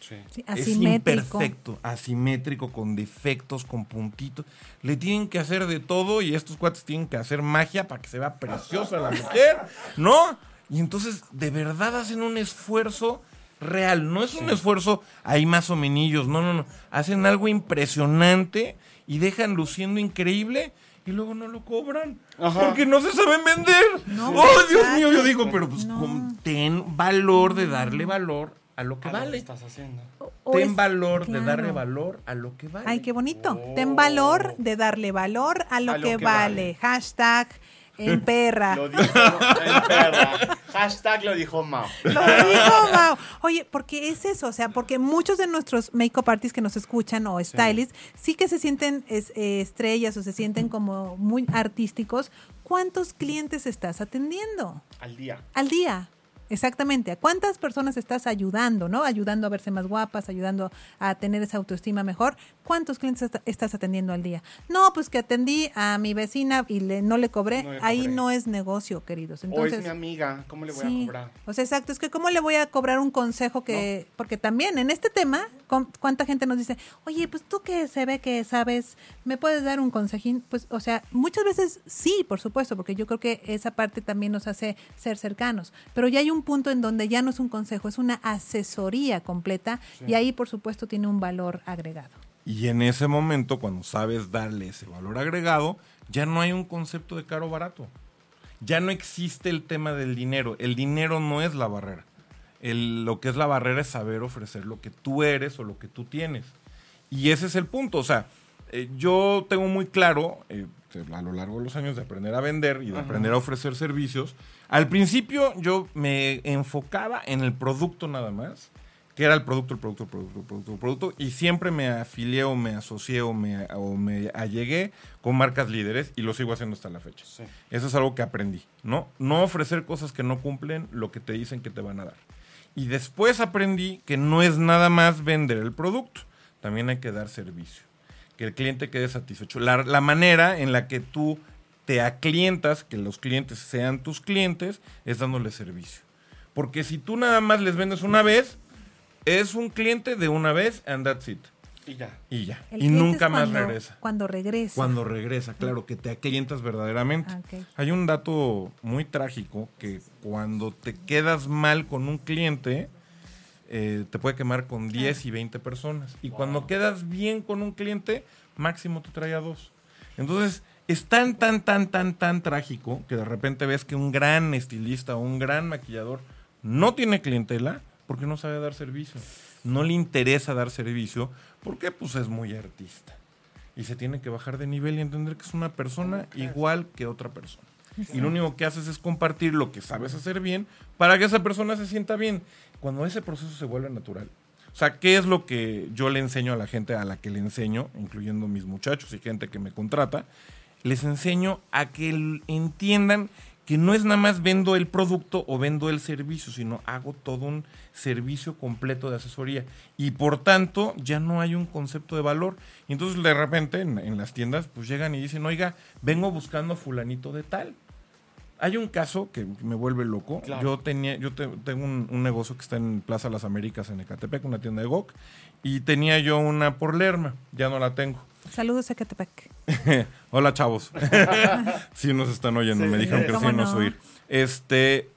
Sí. Sí, Es asimétrico. imperfecto, asimétrico, con defectos, con puntitos. Le tienen que hacer de todo y estos cuates tienen que hacer magia para que se vea preciosa la mujer, ¿no? Y entonces, de verdad hacen un esfuerzo real. No es un esfuerzo ahí más o menos, no, no, no. Hacen algo impresionante y dejan luciendo increíble y luego no lo cobran. Ajá. Porque no se saben vender. No, ¡Oh, Dios mío! Yo digo, pero pues No. con- ten valor de darle valor a lo que A lo que vale. estás haciendo. O Ten es- valor de darle valor a lo que vale. Ay, qué bonito. Oh. Ten valor de darle valor a lo, A lo que, que vale. vale. Hashtag en perra. Lo dijo en perra. Hashtag lo dijo Mao. Lo dijo Mau. Oye, porque es eso, o sea, porque muchos de nuestros make-up artists que nos escuchan o stylists sí, que se sienten es- eh, estrellas o se sienten como muy artísticos. ¿Cuántos clientes estás atendiendo Al día. al día? Exactamente. ¿A cuántas personas estás ayudando, no? Ayudando a verse más guapas, ayudando a tener esa autoestima mejor. ¿Cuántos clientes est- estás atendiendo al día? No, pues que atendí a mi vecina y le, no le cobré. No le Ahí cobré. no es negocio, queridos. o Entonces, es mi amiga. ¿Cómo le voy Sí. a cobrar? O sea, exacto. Es que cómo le voy a cobrar un consejo que... Porque también en este tema, ¿cuánta gente nos dice, oye, pues tú que se ve que sabes, ¿me puedes dar un consejín? Pues, o sea, muchas veces sí, por supuesto, porque yo creo que esa parte también nos hace ser cercanos. Pero ya hay un punto en donde ya no es un consejo, es una asesoría completa y ahí, por supuesto, tiene un valor agregado. Y en ese momento, cuando sabes darle ese valor agregado, ya no hay un concepto de caro o barato. Ya no existe el tema del dinero. El dinero no es la barrera. El- lo que es la barrera es saber ofrecer lo que tú eres o lo que tú tienes. Y ese es el punto. O sea, eh, yo tengo muy claro, eh, a lo largo de los años de aprender a vender y de aprender a ofrecer servicios, al principio yo me enfocaba en el producto nada más, que era el producto, el producto, el producto, el producto, el producto, y siempre me afilié o me asocié o me, o me allegué con marcas líderes y lo sigo haciendo hasta la fecha. Sí. Eso es algo que aprendí, ¿no? No ofrecer cosas que no cumplen lo que te dicen que te van a dar. Y después aprendí que no es nada más vender el producto, también hay que dar servicio, que el cliente quede satisfecho. La, la manera en la que tú te aclientas, que los clientes sean tus clientes, es dándole servicio. Porque si tú nada más les vendes una vez, es un cliente de una vez and that's it. Y ya. Y ya. El y nunca más cuando- regresa. Cuando regresa. Cuando regresa, claro, que te aclientas verdaderamente. Ah. Hay un dato muy trágico que cuando te quedas mal con un cliente, eh, te puede quemar con 10 y 20 personas. Y cuando quedas bien con un cliente, máximo te trae a dos. Entonces, es tan, tan, tan, tan, tan trágico que de repente ves que un gran estilista o un gran maquillador no tiene clientela porque no sabe dar servicio. No le interesa dar servicio porque pues es muy artista. Y se tiene que bajar de nivel y entender que es una persona igual que otra persona. Y lo único que haces es compartir lo que sabes hacer bien para que esa persona se sienta bien. Cuando ese proceso se vuelve natural. O sea, ¿qué es lo que yo le enseño a la gente a la que le enseño, incluyendo mis muchachos y gente que me contrata? Les enseño a que entiendan que no es nada más vendo el producto o vendo el servicio, sino hago todo un servicio completo de asesoría. Y por tanto, ya no hay un concepto de valor. Y entonces de repente en, en las tiendas pues llegan y dicen, oiga, vengo buscando a fulanito de tal. Hay un caso que me vuelve loco. Claro. Yo tenía, yo te- tengo un, un negocio que está en Plaza Las Américas en Ecatepec, una tienda de GOC, y tenía yo una por Lerma, ya no la tengo. Saludos a Catepec. Hola, chavos. sí nos están oyendo, Sí. me dijeron que ¿Cómo sí nos no? oír. Este,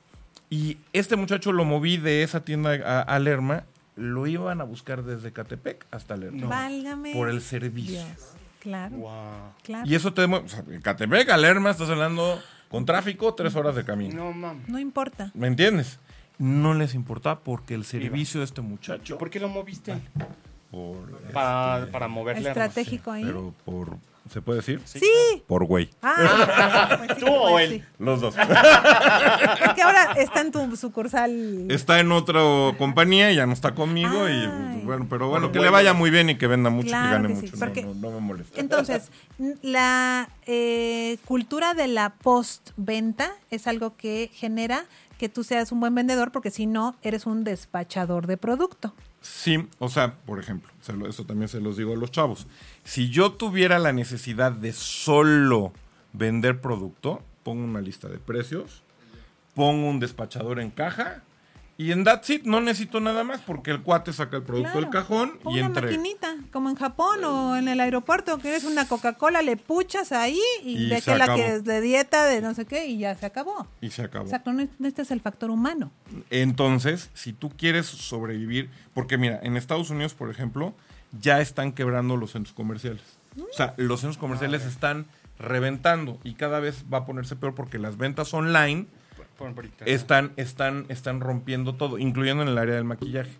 y este muchacho lo moví de esa tienda a, a Lerma, lo iban a buscar desde Catepec hasta Lerma. No. Válgame. Por el servicio. Dios. Claro. Wow. Claro. Y eso te o sea, Catepec a Lerma estás hablando con tráfico, tres horas de camino. No, mam. No importa. ¿Me entiendes? No les importa porque el servicio de este muchacho, ¿Por qué lo moviste? Por, Para, para moverle. Estratégico ahí. pero por ¿Se puede decir? Sí. Por güey. Ah, pues sí, ¿Tú o pues él? sí. Los dos. Es que ahora está en tu sucursal. Está en otra compañía y ya no está conmigo. y Ay. bueno, pero bueno, que le vaya muy bien y que venda mucho y Claro que gane que mucho. No, no, no me molesta. Entonces, la eh, cultura de la postventa es algo que genera que tú seas un buen vendedor porque si no, eres un despachador de producto. Sí, o sea, por ejemplo, eso también se los digo a los chavos. Si yo tuviera la necesidad de solo vender producto, pongo una lista de precios, pongo un despachador en caja y en That's It no necesito nada más porque el cuate saca el producto del cajón y una entrega. maquinita, como en Japón o en el aeropuerto, que eres una Coca-Cola, le puchas ahí y, Y de que la acabó. quieres de dieta, de no sé qué, y ya se acabó. Y se acabó. Exacto, no, este es el factor humano. Entonces, si tú quieres sobrevivir, porque mira, en Estados Unidos, por ejemplo, ya están quebrando los centros comerciales. O sea, los centros comerciales están reventando y cada vez va a ponerse peor porque las ventas online. Están, están, están rompiendo todo, incluyendo en el área del maquillaje.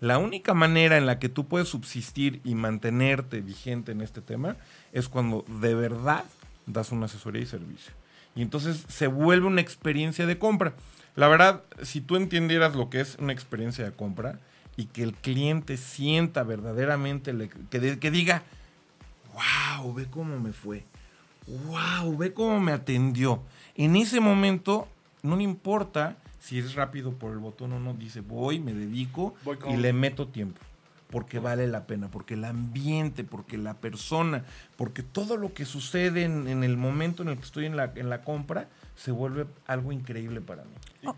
La única manera en la que tú puedes subsistir y mantenerte vigente en este tema es cuando de verdad das una asesoría y servicio. Y entonces se vuelve una experiencia de compra. La verdad, si tú entendieras lo que es una experiencia de compra y que el cliente sienta verdaderamente, le- que, de- que diga, wow, ve cómo me fue, wow, ve cómo me atendió. En ese momento, no le importa si es rápido por el botón o no, dice, voy, me dedico Voy con- y le meto tiempo. Porque vale la pena, porque el ambiente, porque la persona, porque todo lo que sucede en, en el momento en el que estoy en la, en la compra se vuelve algo increíble para mí.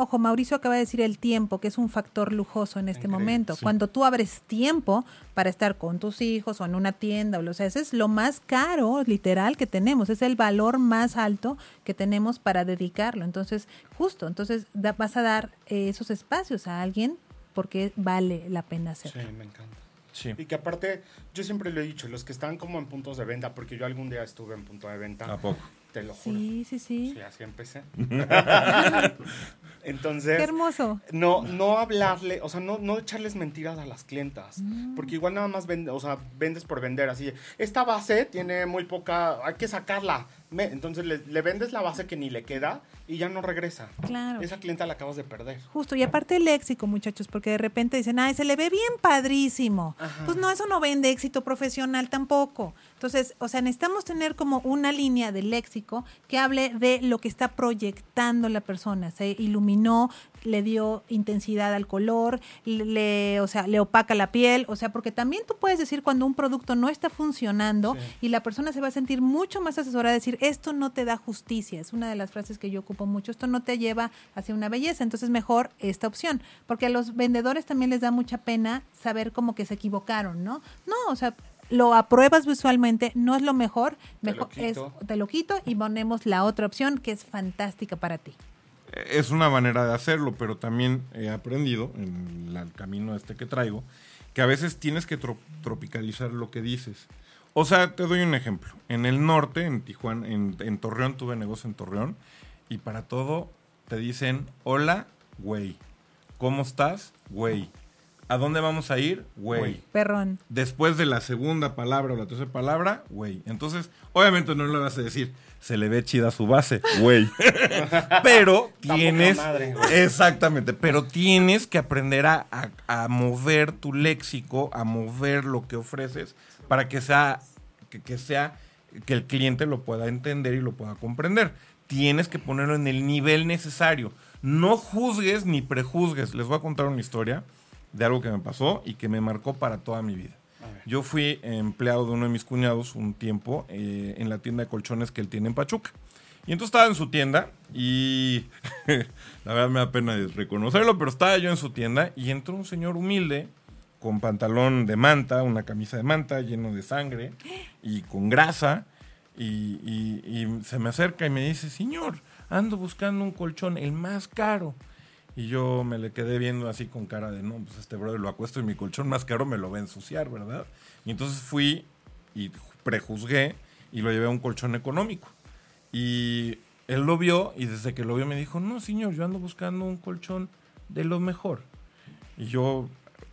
Ojo, Mauricio acaba de decir el tiempo, que es un factor lujoso en este Increíble, momento. sí. Cuando tú abres tiempo para estar con tus hijos o en una tienda, o lo sea, ese es lo más caro, literal, que tenemos. Es el valor más alto que tenemos para dedicarlo. Entonces, justo, entonces da- vas a dar eh, esos espacios a alguien porque vale la pena Sí, hacerlo. me encanta. Sí. Y que aparte, yo siempre lo he dicho, los que están como en puntos de venta, porque yo algún día estuve en punto de venta, ¿A poco? te lo juro. Sí, sí, sí. Sí, así empecé. Entonces, Qué hermoso. no, no hablarle, o sea, no, no echarles mentiras a las clientas. Mm. Porque igual nada más vende, o sea, vendes por vender. Así, esta base tiene muy poca, hay que sacarla. Me- entonces le, le vendes la base que ni le queda y ya no regresa. Claro. Esa clienta la acabas de perder. Justo, y aparte el léxico, muchachos, porque de repente dicen, ay, se le ve bien padrísimo. Ajá. Pues no, eso no vende éxito profesional tampoco. Entonces, o sea, necesitamos tener como una línea de léxico que hable de lo que está proyectando la persona. Se iluminó, le dio intensidad al color, le, o sea, le opaca la piel, o sea, porque también tú puedes decir cuando un producto no está funcionando Sí. y la persona se va a sentir mucho más asesorada, decir, esto no te da justicia, es una de las frases que yo ocupo mucho, esto no te lleva hacia una belleza, entonces mejor esta opción, porque a los vendedores también les da mucha pena saber como que se equivocaron, ¿no? No, o sea, lo apruebas visualmente, no es lo mejor, Te lo mejor es, te lo quito y ponemos la otra opción que es fantástica para ti. Es una manera de hacerlo, pero también he aprendido en el camino este que traigo que a veces tienes que tro- tropicalizar lo que dices. O sea, te doy un ejemplo. En el norte, en Tijuana, en, en Torreón, tuve negocio en Torreón y para todo te dicen, hola, güey. ¿Cómo estás? Güey. ¿A dónde vamos a ir? Güey. Perrón. Después de la segunda palabra o la tercera palabra, güey. Entonces, obviamente no le vas a decir, se le ve chida su base, güey. pero tienes. madre, exactamente. Pero tienes que aprender a, a- a mover tu léxico, a mover lo que ofreces para que sea, que, que sea, que el cliente lo pueda entender y lo pueda comprender. Tienes que ponerlo en el nivel necesario. No juzgues ni prejuzgues. Les voy a contar una historia de algo que me pasó y que me marcó para toda mi vida. Yo fui empleado de uno de mis cuñados un tiempo eh, en la tienda de colchones que él tiene en Pachuca. Y entonces estaba en su tienda y la verdad me da pena reconocerlo, pero estaba yo en su tienda y entró un señor humilde con pantalón de manta, una camisa de manta lleno de sangre y con grasa y, y- y se me acerca y me dice, señor, ando buscando un colchón, el más caro. Y yo me le quedé viendo así con cara de, no, pues este brother lo acuesto en mi colchón más caro me lo va a ensuciar, ¿verdad? Y entonces fui y prejuzgué y lo llevé a un colchón económico. Y él lo vio y desde que lo vio me dijo, no, señor, yo ando buscando un colchón de lo mejor. Y yo,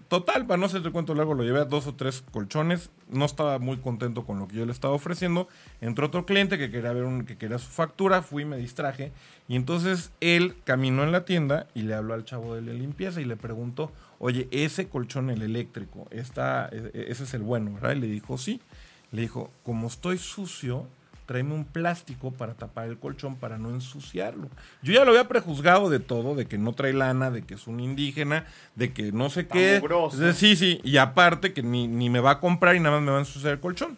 total, para no hacerte cuento largo, lo llevé a dos o tres colchones. No estaba muy contento con lo que yo le estaba ofreciendo. Entró otro cliente que quería ver un, que quería su factura, fui, me distraje. Y entonces él caminó en la tienda y le habló al chavo de la limpieza y le preguntó, oye, ese colchón, el eléctrico, está, e- e- ese es el bueno, ¿verdad? Y le dijo, sí. Le dijo, como estoy sucio, tráeme un plástico para tapar el colchón para no ensuciarlo. Yo ya lo había prejuzgado de todo, de que no trae lana, de que es un indígena, de que no sé qué. mugroso. De- Sí, sí, y aparte que ni, ni me va a comprar y nada más me va a ensuciar el colchón.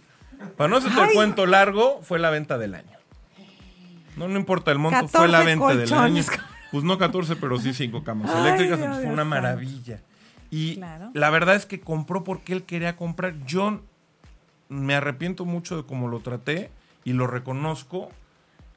Para no hacerte el cuento largo, fue la venta del año. No, no importa el monto, fue 14 la venta del año. Pues no 14, pero sí 5 camas Ay, eléctricas, Dios entonces fue una maravilla. Y Claro. la verdad es que compró porque él quería comprar. Yo me arrepiento mucho de cómo lo traté y lo reconozco.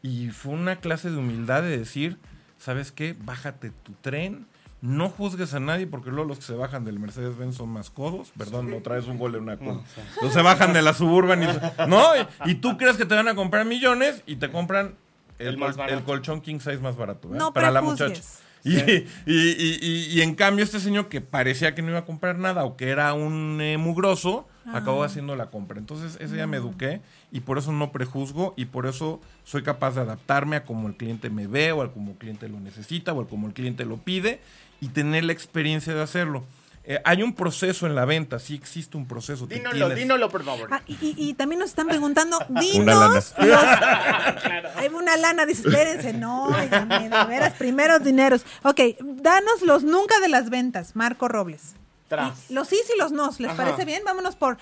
Y fue una clase de humildad de decir, ¿sabes qué? Bájate tu tren. No juzgues a nadie porque luego los que se bajan del Mercedes-Benz son más codos. Perdón, no traes un gol en una coda. Entonces se bajan de la Suburban y... No, y, y tú crees que te van a comprar millones y te compran el, colchón king size más barato. ¿verdad? No Para la muchacha. Y, y- y- y- y en cambio este señor que parecía que no iba a comprar nada o que era un eh, mugroso, Ah. acabó haciendo la compra. Entonces ese día me eduqué y por eso no prejuzgo y por eso soy capaz de adaptarme a como el cliente me ve o a como el cliente lo necesita o a como el cliente lo pide y tener la experiencia de hacerlo. Eh, hay un proceso en la venta, sí existe un proceso. Dínoslo, tienes- dínoslo, por favor. Ah, y, y- también nos están preguntando, dinos Una lana. los- Hay una lana, dice, espérense, no, óigame, de veras, primeros dineros. Ok, danos los nunca de las ventas, Marco Robles. Tras. Y los sí y los no, ¿les Ajá. parece bien? Vámonos por...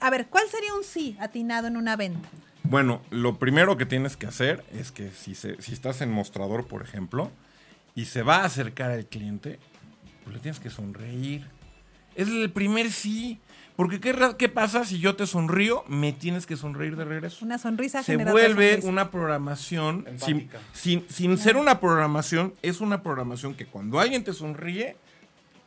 A ver, ¿cuál sería un sí atinado en una venta? Bueno, lo primero que tienes que hacer es que si, se- si estás en mostrador, por ejemplo, y se va a acercar al cliente, pues le tienes que sonreír. Es el primer sí. Porque ¿qué, qué pasa si yo te sonrío? Me tienes que sonreír de regreso. Una sonrisa Se vuelve sonrisa. una programación, sin, sin, sin ser una programación, es una programación que cuando alguien te sonríe,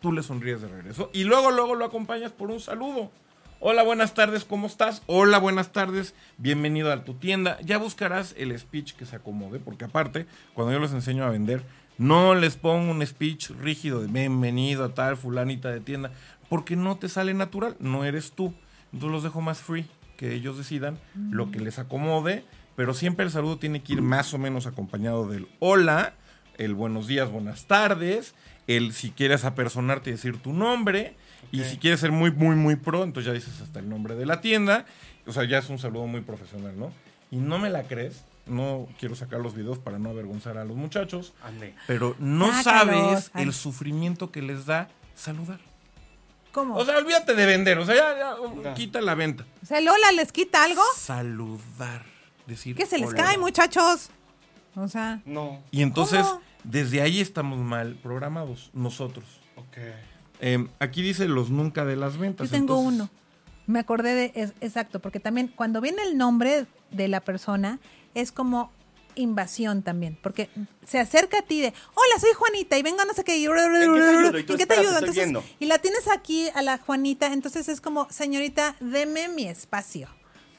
tú le sonríes de regreso. Y luego, luego lo acompañas por un saludo. Hola, buenas tardes, ¿cómo estás? Hola, buenas tardes, bienvenido a tu tienda. Ya buscarás el speech que se acomode, porque aparte, cuando yo les enseño a vender, no les pongo un speech rígido de bienvenido a tal fulanita de tienda, porque no te sale natural, no eres tú. Entonces los dejo más free, que ellos decidan lo que les acomode, pero siempre el saludo tiene que ir más o menos acompañado del hola, el buenos días, buenas tardes, el si quieres apersonarte y decir tu nombre, y si quieres ser muy, muy, muy pro, entonces ya dices hasta el nombre de la tienda, o sea, ya es un saludo muy profesional, ¿no? Y no me la crees, no quiero sacar los videos para no avergonzar a los muchachos, Ande. pero no Sácalos, sabes ay. el sufrimiento que les da saludar. ¿Cómo? O sea, olvídate de vender, o sea, ya, ya, Ya. quita la venta. O sea, Lola les quita algo. Saludar, decir ¿Qué se les hola. cae, muchachos? O sea, No. Y entonces, ¿Cómo? desde ahí estamos mal programados, nosotros. Ok. Eh, aquí dice los nunca de las yo ventas. tengo entonces- uno. Me acordé de, es- exacto, porque también cuando viene el nombre de la persona es como invasión también, porque se acerca a ti de, hola, soy Juanita y venga no sé qué, y, te ayudo? Y tú, ¿en qué te espérate, ayudo? estoy Entonces, viendo. y la tienes aquí a la Juanita, entonces es como, señorita, deme mi espacio.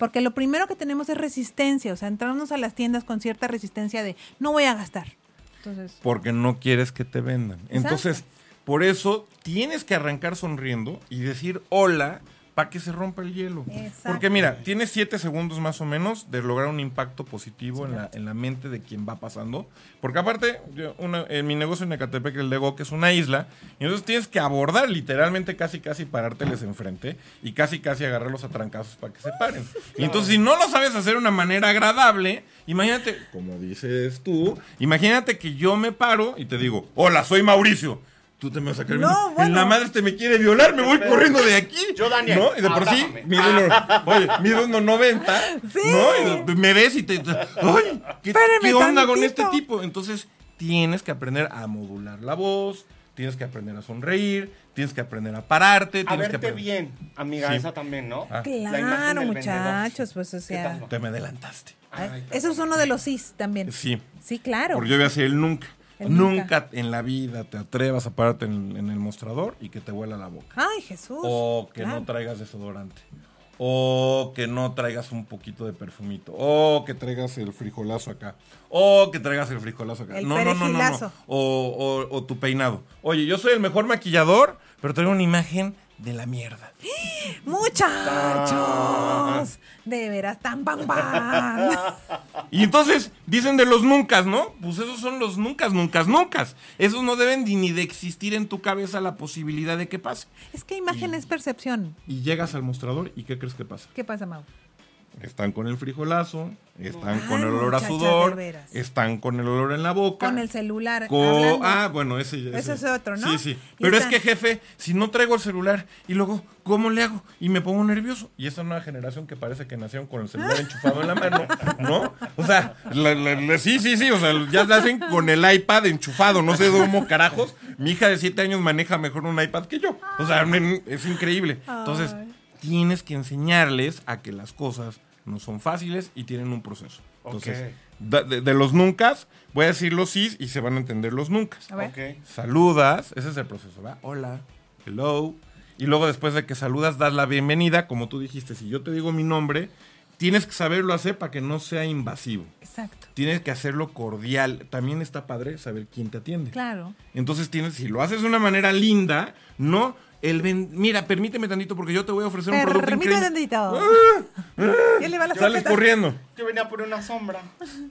Porque lo primero que tenemos es resistencia, o sea, entrarnos a las tiendas con cierta resistencia de, no voy a gastar. Entonces, Porque no quieres que te vendan. Entonces, por eso tienes que arrancar sonriendo y decir hola para que se rompa el hielo. Exacto. Porque mira, tienes siete segundos más o menos de lograr un impacto positivo en la, en la mente de quien va pasando. Porque aparte, yo, una- en mi negocio en Ecatepec, el Lego, que es una isla, y entonces tienes que abordar literalmente casi casi parárteles enfrente y casi casi agarrarlos a trancazos para que se paren. Y entonces si no lo sabes hacer de una manera agradable, imagínate, como dices tú, imagínate que yo me paro y te digo, hola, soy Mauricio. Tú te me vas a sacar No, bueno. La madre te me quiere violar, me voy corriendo de aquí. Yo, Daniel, ¿No? Y de por sí, mido uno, oye, mido uno 90, Sí. ¿no? Y me ves y te, ay, ¿qué, Espéreme qué onda con este tipo? Entonces, tienes que aprender a modular la voz, tienes que aprender a sonreír, tienes que aprender a pararte, A tienes que verte aprender. bien, amiga, Sí. esa también, ¿no? Ah. Claro, muchachos, vendedor. pues o ¿Qué sea? Te me adelantaste. ay, eso es uno de los sís también. Sí. Sí, claro. Porque yo voy a decir el nunca. Nunca. nunca. en la vida te atrevas a pararte en, en el mostrador y que te huela la boca. Ay, Jesús. O que claro. no traigas desodorante. O que no traigas un poquito de perfumito. O que traigas el frijolazo acá. O que traigas el frijolazo acá. El no, no, no, no, no. O, o- o tu peinado. Oye, yo soy el mejor maquillador, pero traigo una imagen de la mierda. Muchachos, de veras tan pam pam. Y entonces dicen de los nunca, ¿no? Pues esos son los nunca, nunca, nunca. Esos no deben ni de existir en tu cabeza la posibilidad de que pase. Es que imagen es percepción. Y llegas al mostrador y ¿qué crees que pasa? ¿Qué pasa, Mau? Están con el frijolazo, están Ay, con el olor a sudor, están con el olor en la boca. Con el celular. Ah, bueno, ese, ese. Es otro, ¿no? Sí, sí. Pero es que, jefe, si no traigo el celular y luego, ¿cómo le hago? Y me pongo nervioso. Y esa nueva generación que parece que nacieron con el celular enchufado en la mano, ¿no? O sea, la- la- la- sí, sí, sí. O sea, ya nacen con el iPad enchufado. No sé cómo carajos. Mi hija de 7 años maneja mejor un iPad que yo. O sea, es increíble. Entonces, Ay. Tienes que enseñarles a que las cosas no son fáciles y tienen un proceso. Entonces, de, de los nunca, voy a decir los sí y se van a entender los nunca. A ver. Ok. Saludas, ese es el proceso, ¿verdad? Hola, hello. Y luego después de que saludas, das la bienvenida, como tú dijiste, si yo te digo mi nombre, tienes que saberlo hacer para que no sea invasivo. Exacto. Tienes que hacerlo cordial. También está padre saber quién te atiende. Claro. Entonces tienes, si lo haces de una manera linda, no el ven- mira, permíteme tantito porque yo te voy a ofrecer un producto Permíteme increíble. tantito. ¿Quién le va a la Sales corriendo. Yo venía por una sombra.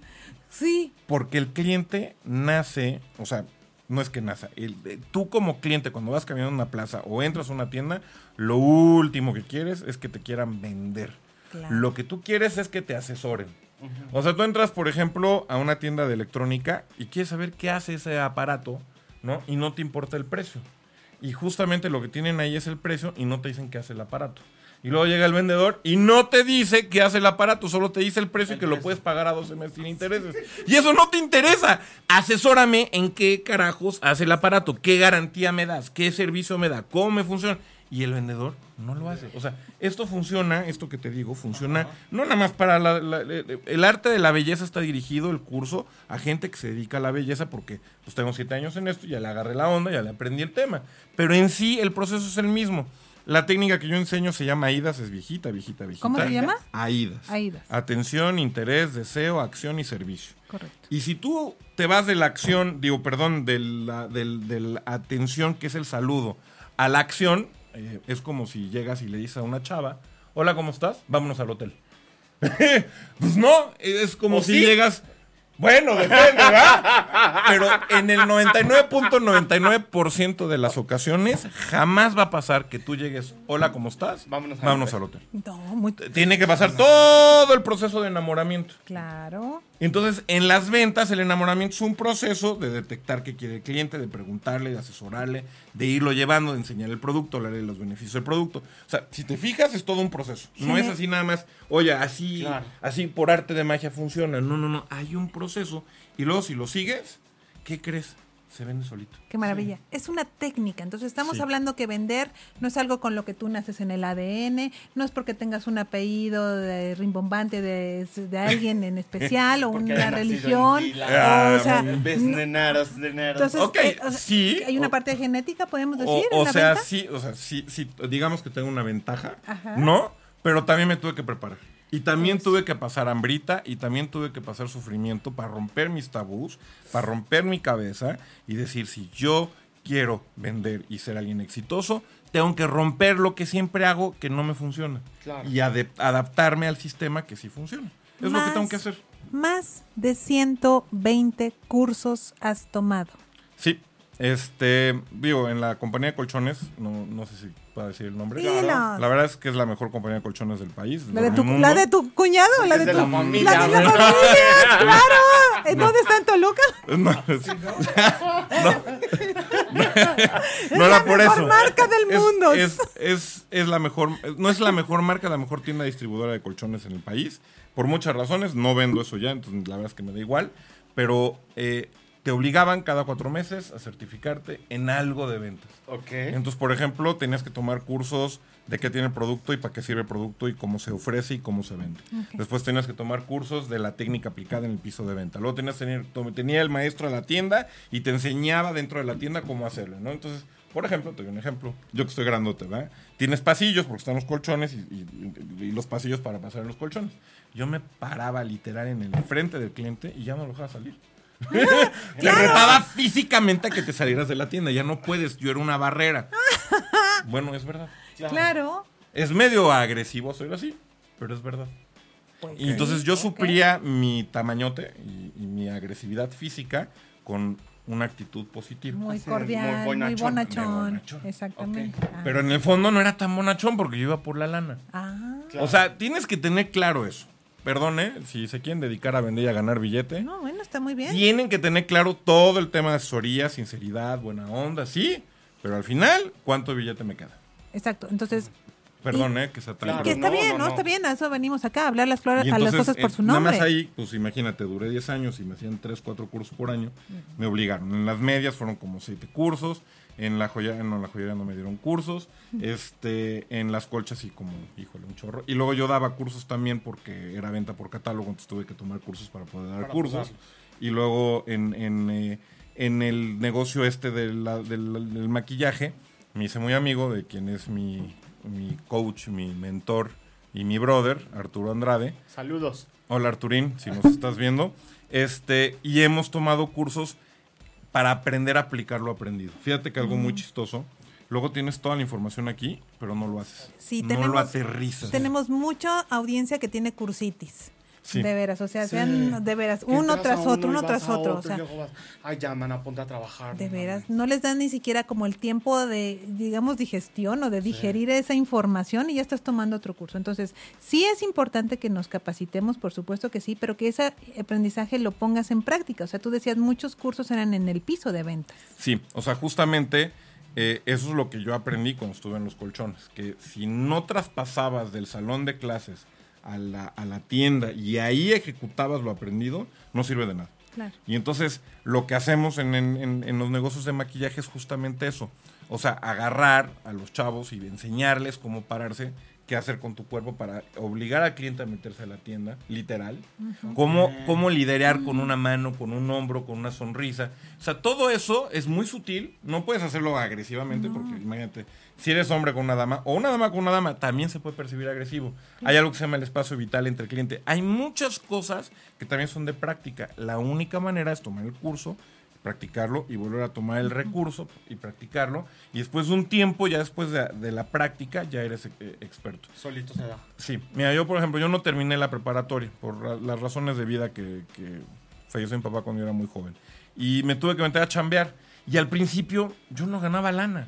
Sí. Porque el cliente nace, o sea, no es que nace. el- eh, tú como cliente, cuando vas caminando en una plaza o entras a una tienda, lo último que quieres es que te quieran vender. Claro. Lo que tú quieres es que te asesoren. O sea, tú entras, por ejemplo, a una tienda de electrónica y quieres saber qué hace ese aparato, ¿no? Y no te importa el precio. Y justamente lo que tienen ahí es el precio y no te dicen qué hace el aparato. Y luego llega el vendedor y no te dice qué hace el aparato, solo te dice el precio y que lo puedes pagar a 12 meses sin intereses. Y eso no te interesa. Asesórame en qué carajos hace el aparato, qué garantía me das, qué servicio me da, cómo me funciona. Y el vendedor no lo hace. O sea, esto funciona, esto que te digo, funciona no nada más para la, la- el el arte de la belleza está dirigido el curso a gente que se dedica a la belleza porque pues tengo siete años en esto, ya le agarré la onda, ya le aprendí el tema. Pero en sí el proceso es el mismo. La técnica que yo enseño se llama AIDAS, es viejita, viejita, viejita. ¿Cómo se llama? AIDAS. AIDAS. Atención, interés, deseo, acción y servicio. Correcto. Y si tú te vas de la acción, digo, perdón, de la, del- de la atención, que es el saludo, a la acción, eh, es como si llegas y le dices a una chava, hola, ¿cómo estás? Vámonos al hotel. pues no, es como ¿O si sí? llegas... Bueno, depende, ¿verdad? Pero en el 99.99% de las ocasiones jamás va a pasar que tú llegues, hola, ¿cómo estás? Vámonos al Vámonos hotel. al hotel. No, muy Tiene que pasar todo el proceso de enamoramiento. claro. Entonces, en las ventas, el enamoramiento es un proceso de detectar qué quiere el cliente, de preguntarle, de asesorarle, de irlo llevando, de enseñar el producto, hablarle de los beneficios del producto. O sea, si te fijas, es todo un proceso. No Sí. es así nada más, oye, así, Claro. así por arte de magia funciona. No, no, no. Hay un proceso. Y luego, si lo sigues, ¿qué crees? Se vende solito. Qué maravilla. Es una técnica. Entonces estamos Sí. hablando que vender no es algo con lo que tú naces en el ADN, no es porque tengas un apellido de rimbombante de, de alguien en especial o una en religión. Ah, o sea, no- entonces Ok, eh, o sea, sí, hay una o- parte genética, podemos O, decir, o en la sea, venta? sí, o sea, sí, sí, digamos que tengo una ventaja, Ajá. ¿no? Pero también me tuve que preparar. Y también Pues. tuve que pasar hambrita y también tuve que pasar sufrimiento para romper mis tabús, para romper mi cabeza y decir, si yo quiero vender y ser alguien exitoso, tengo que romper lo que siempre hago que no me funciona. Claro. Y adaptarme al sistema que sí funciona. Es lo que tengo que hacer. Más de 120 cursos has tomado. Sí. Este, digo, en la compañía de colchones, no, no sé si puedo decir el nombre. Dinos. La verdad es que es la mejor compañía de colchones del país. ¿La de, tu, Dormimundo. ¿La de tu cuñado? ¿La Es de, de tu, la familia, La de la familia, claro. ¿En dónde está en Toluca? No, es- Es no la era por mejor eso. marca del Es- mundo. Es, es, es la mejor, no es la mejor marca, la mejor tienda distribuidora de colchones en el país. Por muchas razones, no vendo eso ya, entonces la verdad es que me da igual. Pero eh, te obligaban cada cuatro meses a certificarte en algo de ventas. Ok. Entonces, por ejemplo, tenías que tomar cursos de qué tiene el producto y para qué sirve el producto y cómo se ofrece y cómo se vende. Después tenías que tomar cursos de la técnica aplicada en el piso de venta. Luego tenías que tener, to- tenía el maestro de la tienda y te enseñaba dentro de la tienda cómo hacerlo, ¿no? Entonces, por ejemplo, te doy un ejemplo. Yo que estoy grandote, ¿verdad? Tienes pasillos porque están los colchones y, y- y los pasillos para pasar en los colchones. Yo me paraba literal en el frente del cliente y ya no lo dejaba salir. Te retaba físicamente a que te salieras de la tienda. Ya no puedes. Yo era una barrera. Bueno, es verdad. Claro. Es medio agresivo, soy así, pero es verdad. Y entonces yo suplía mi tamañote y, y mi agresividad física con una actitud positiva. Muy cordial, muy muy bonachón. Exactamente. Ah. Pero en el fondo no era tan bonachón porque yo iba por la lana. Ah, Claro. O sea, tienes que tener claro eso. Perdone, si se quieren dedicar a vender y a ganar billete, no, bueno, está muy bien. tienen que tener claro todo el tema de asesoría, sinceridad, buena onda, sí, pero al final, ¿cuánto billete me queda? Exacto. Entonces, Perdón, eh, que se Claro, que está no, bien, no. Está bien, a eso venimos acá, a hablar las, flores, Y a las cosas por eh, su nombre. Nada más ahí, pues imagínate, duré 10 años y me hacían 3, 4 cursos por año. Me obligaron. En las medias fueron como 7 cursos. En la joya, no, en la joyería no me dieron cursos. Este, en las colchas sí como, híjole, un chorro. Y luego yo daba cursos también porque era venta por catálogo, entonces tuve que tomar cursos para poder dar Para cursos. Y luego en, en, eh, en el negocio este de la- del, del maquillaje, me hice muy amigo de quien es mi, mi coach, mi mentor y mi brother, Arturo Andrade. Saludos. Hola Arturín, si nos estás viendo. Este, y hemos tomado cursos para aprender a aplicar lo aprendido. Fíjate que algo muy chistoso. Luego tienes toda la información aquí, pero no lo haces. Sí, no tenemos, lo aterrizas. tenemos mucha audiencia que tiene cursitis. Sí. De veras, o sea, Sí. sean de veras, uno tras otro, uno tras otro. O sea, Ay, ya, man, ponte a trabajar. de no veras, mames. no les dan ni siquiera como el tiempo de, digamos, digestión o de digerir esa información y ya estás tomando otro curso. Entonces, sí es importante que nos capacitemos, por supuesto que sí, pero que ese aprendizaje lo pongas en práctica. O sea, tú decías, muchos cursos eran en el piso de ventas. Sí, o sea, justamente eh, eso es lo que yo aprendí cuando estuve en los colchones, que si no traspasabas del salón de clases a la, a la tienda y ahí ejecutabas lo aprendido, no sirve de nada. Claro. Y entonces lo que hacemos en, en- en- en los negocios de maquillaje es justamente eso. O sea, agarrar a los chavos y enseñarles cómo pararse, qué hacer con tu cuerpo para obligar al cliente a meterse a la tienda, literal. cómo, cómo liderar con una mano, con un hombro, con una sonrisa. O sea, todo eso es muy sutil. No puedes hacerlo agresivamente porque imagínate, si eres hombre con una dama o una dama con una dama, también se puede percibir agresivo. Hay algo que se llama el espacio vital entre el cliente. Hay muchas cosas que también son de práctica. La única manera es tomar el curso, practicarlo y volver a tomar el recurso y practicarlo. Y después de un tiempo, ya después de, de la práctica, ya eres eh, experto. Solito se da. Sí, mira, yo por ejemplo, yo no terminé la preparatoria por ra- las razones de vida que, que falleció mi papá cuando yo era muy joven. Y me tuve que meter a chambear. Y al principio yo no ganaba lana.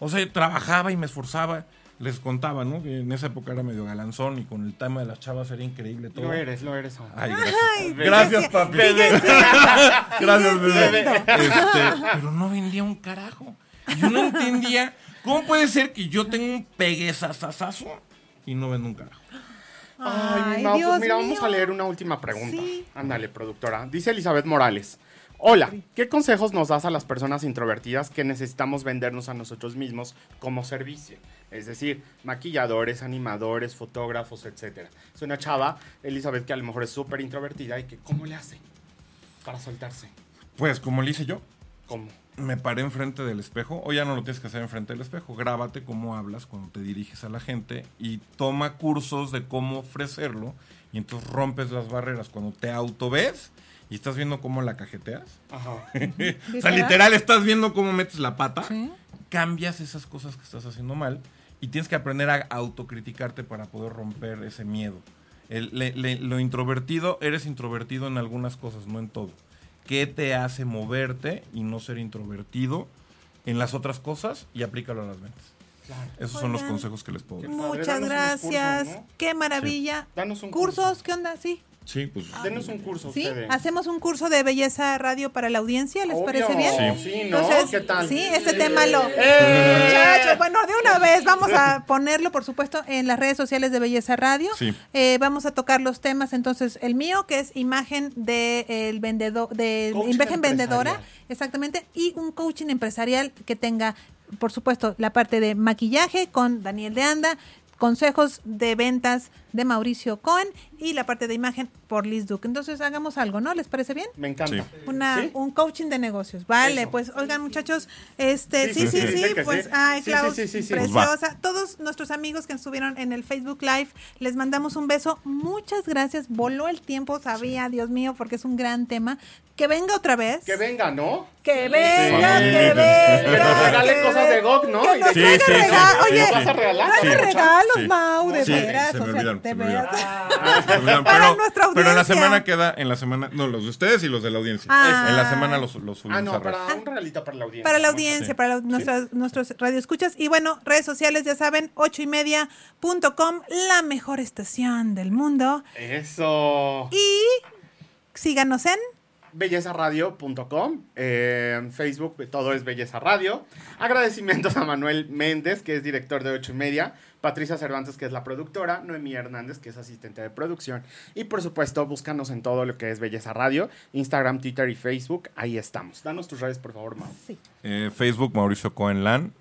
O sea, yo trabajaba y me esforzaba. Les contaba, ¿no? Que en esa época era medio galanzón y con el tema de las chavas era increíble todo. Lo eres, lo eres. ahora. Ay, gracias. Ay, gracias, papi. Gracias, bebé. Este, pero no vendía un carajo. Y Yo no entendía cómo puede ser que yo tenga un peguesasasazo y no vendo un carajo. Ay, Ay, Mau, Dios pues mira, mío. vamos a leer una última pregunta. Sí. Ándale, productora. Dice Elizabeth Morales. Hola, ¿qué consejos nos das a las personas introvertidas que necesitamos vendernos a nosotros mismos como servicio? Es decir, maquilladores, animadores, fotógrafos, etcétera. Es una chava, Elizabeth, que a lo mejor es súper introvertida y que ¿cómo le hace para soltarse? Pues como le hice yo, ¿Cómo? me paré enfrente del espejo, o ya no lo tienes que hacer enfrente del espejo, grábate cómo hablas cuando te diriges a la gente y toma cursos de cómo ofrecerlo y entonces rompes las barreras cuando te auto ves y estás viendo cómo la cajeteas. Ajá. o sea, ¿Literal? estás viendo cómo metes la pata, Sí. cambias esas cosas que estás haciendo mal y tienes que aprender a autocriticarte para poder romper ese miedo. El- le- le- lo introvertido, eres introvertido en algunas cosas, no en todo. ¿Qué te hace moverte y no ser introvertido en las otras cosas y aplícalo a las ventas? Claro. Esos son los Oigan. consejos que les puedo dar. Muchas gracias. cursos, ¿no? Qué maravilla. Danos un ¿Cursos? curso. ¿Qué onda? Sí. Sí, pues. Denos un curso Sí, ustedes. hacemos un curso de belleza radio para la audiencia, ¿les Obvio. parece bien? Sí. Sí, ¿no? Entonces, ¿Qué tal? Sí, este tema lo... ¡Eh! Muchachos, bueno, de una vez vamos a ponerlo, por supuesto, en las redes sociales de Belleza Radio. Sí. Eh, vamos a tocar los temas, entonces, el mío, que es imagen de el vendedor, de Coaching imagen vendedora, exactamente, y un coaching empresarial que tenga, por supuesto, la parte de maquillaje con Daniel de Anda, consejos de ventas de Mauricio Cohen y la parte de imagen por Liz Duke. Entonces hagamos algo, ¿no? ¿Les parece bien? Me encanta. Sí. Una, ¿Sí? un coaching de negocios. Vale, Eso. pues oigan muchachos, este, sí, sí, Sí, sí, sí, sí, pues, ay, Klaus, sí, sí, sí, sí. preciosa. Todos nuestros amigos que estuvieron en el Facebook Live, les mandamos un beso. Muchas gracias. Voló el tiempo, sabía, Dios mío, porque es un gran tema. Que venga otra vez. Que venga, ¿no? Que venga, Sí. que venga. Que nos regale que cosas de. GOG, ¿no? Que nos Sí, traiga sí, Oye, sí. ¿Vas a regalar? regalos, Sí. Mau, de Sí, veras. se me olvidaron, de. Para pero, en la semana queda, en la semana, no, los de ustedes y los de la audiencia. Ah. En la semana los, los subimos Ah, a no, redes. para un regalito para la audiencia. Para la audiencia, Sí. para los- nuestras, nuestros radioescuchas. Y bueno, redes sociales, ya saben, ocho y media punto com, la mejor estación del mundo. Eso. Y síganos en bellezaradio.com, eh, Facebook todo es Belleza Radio. Agradecimientos a Manuel Méndez, que es director de ocho y media, Patricia Cervantes, que es la productora, Noemí Hernández, que es asistente de producción. Y por supuesto, búscanos en todo lo que es Belleza Radio, Instagram, Twitter y Facebook. Ahí estamos. Danos tus redes, por favor, Mau. sí, Eh, Facebook, Mauricio Cohen Lan.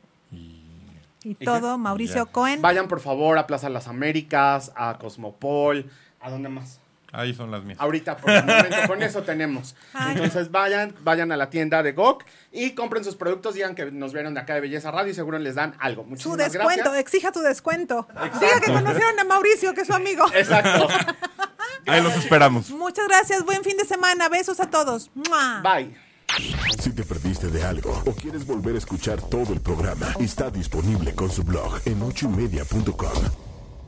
y todo, Mauricio. Cohen. Vayan por favor a Plaza Las Américas, a Cosmopol, ¿a dónde más? Ahí son las mías. Ahorita, por el momento, con eso tenemos. Entonces vayan, vayan a la tienda de GOK y compren sus productos, digan que nos vieron de acá de Belleza Radio y seguro les dan algo. Su Muchísimas descuento, gracias. exija tu descuento. Diga que conocieron a Mauricio, que es su amigo. Exacto. Ahí los esperamos. Muchas gracias, buen fin de semana, besos a todos. Bye. Si te perdiste de algo o quieres volver a escuchar todo el programa, está disponible con su blog en ochoymedia.com.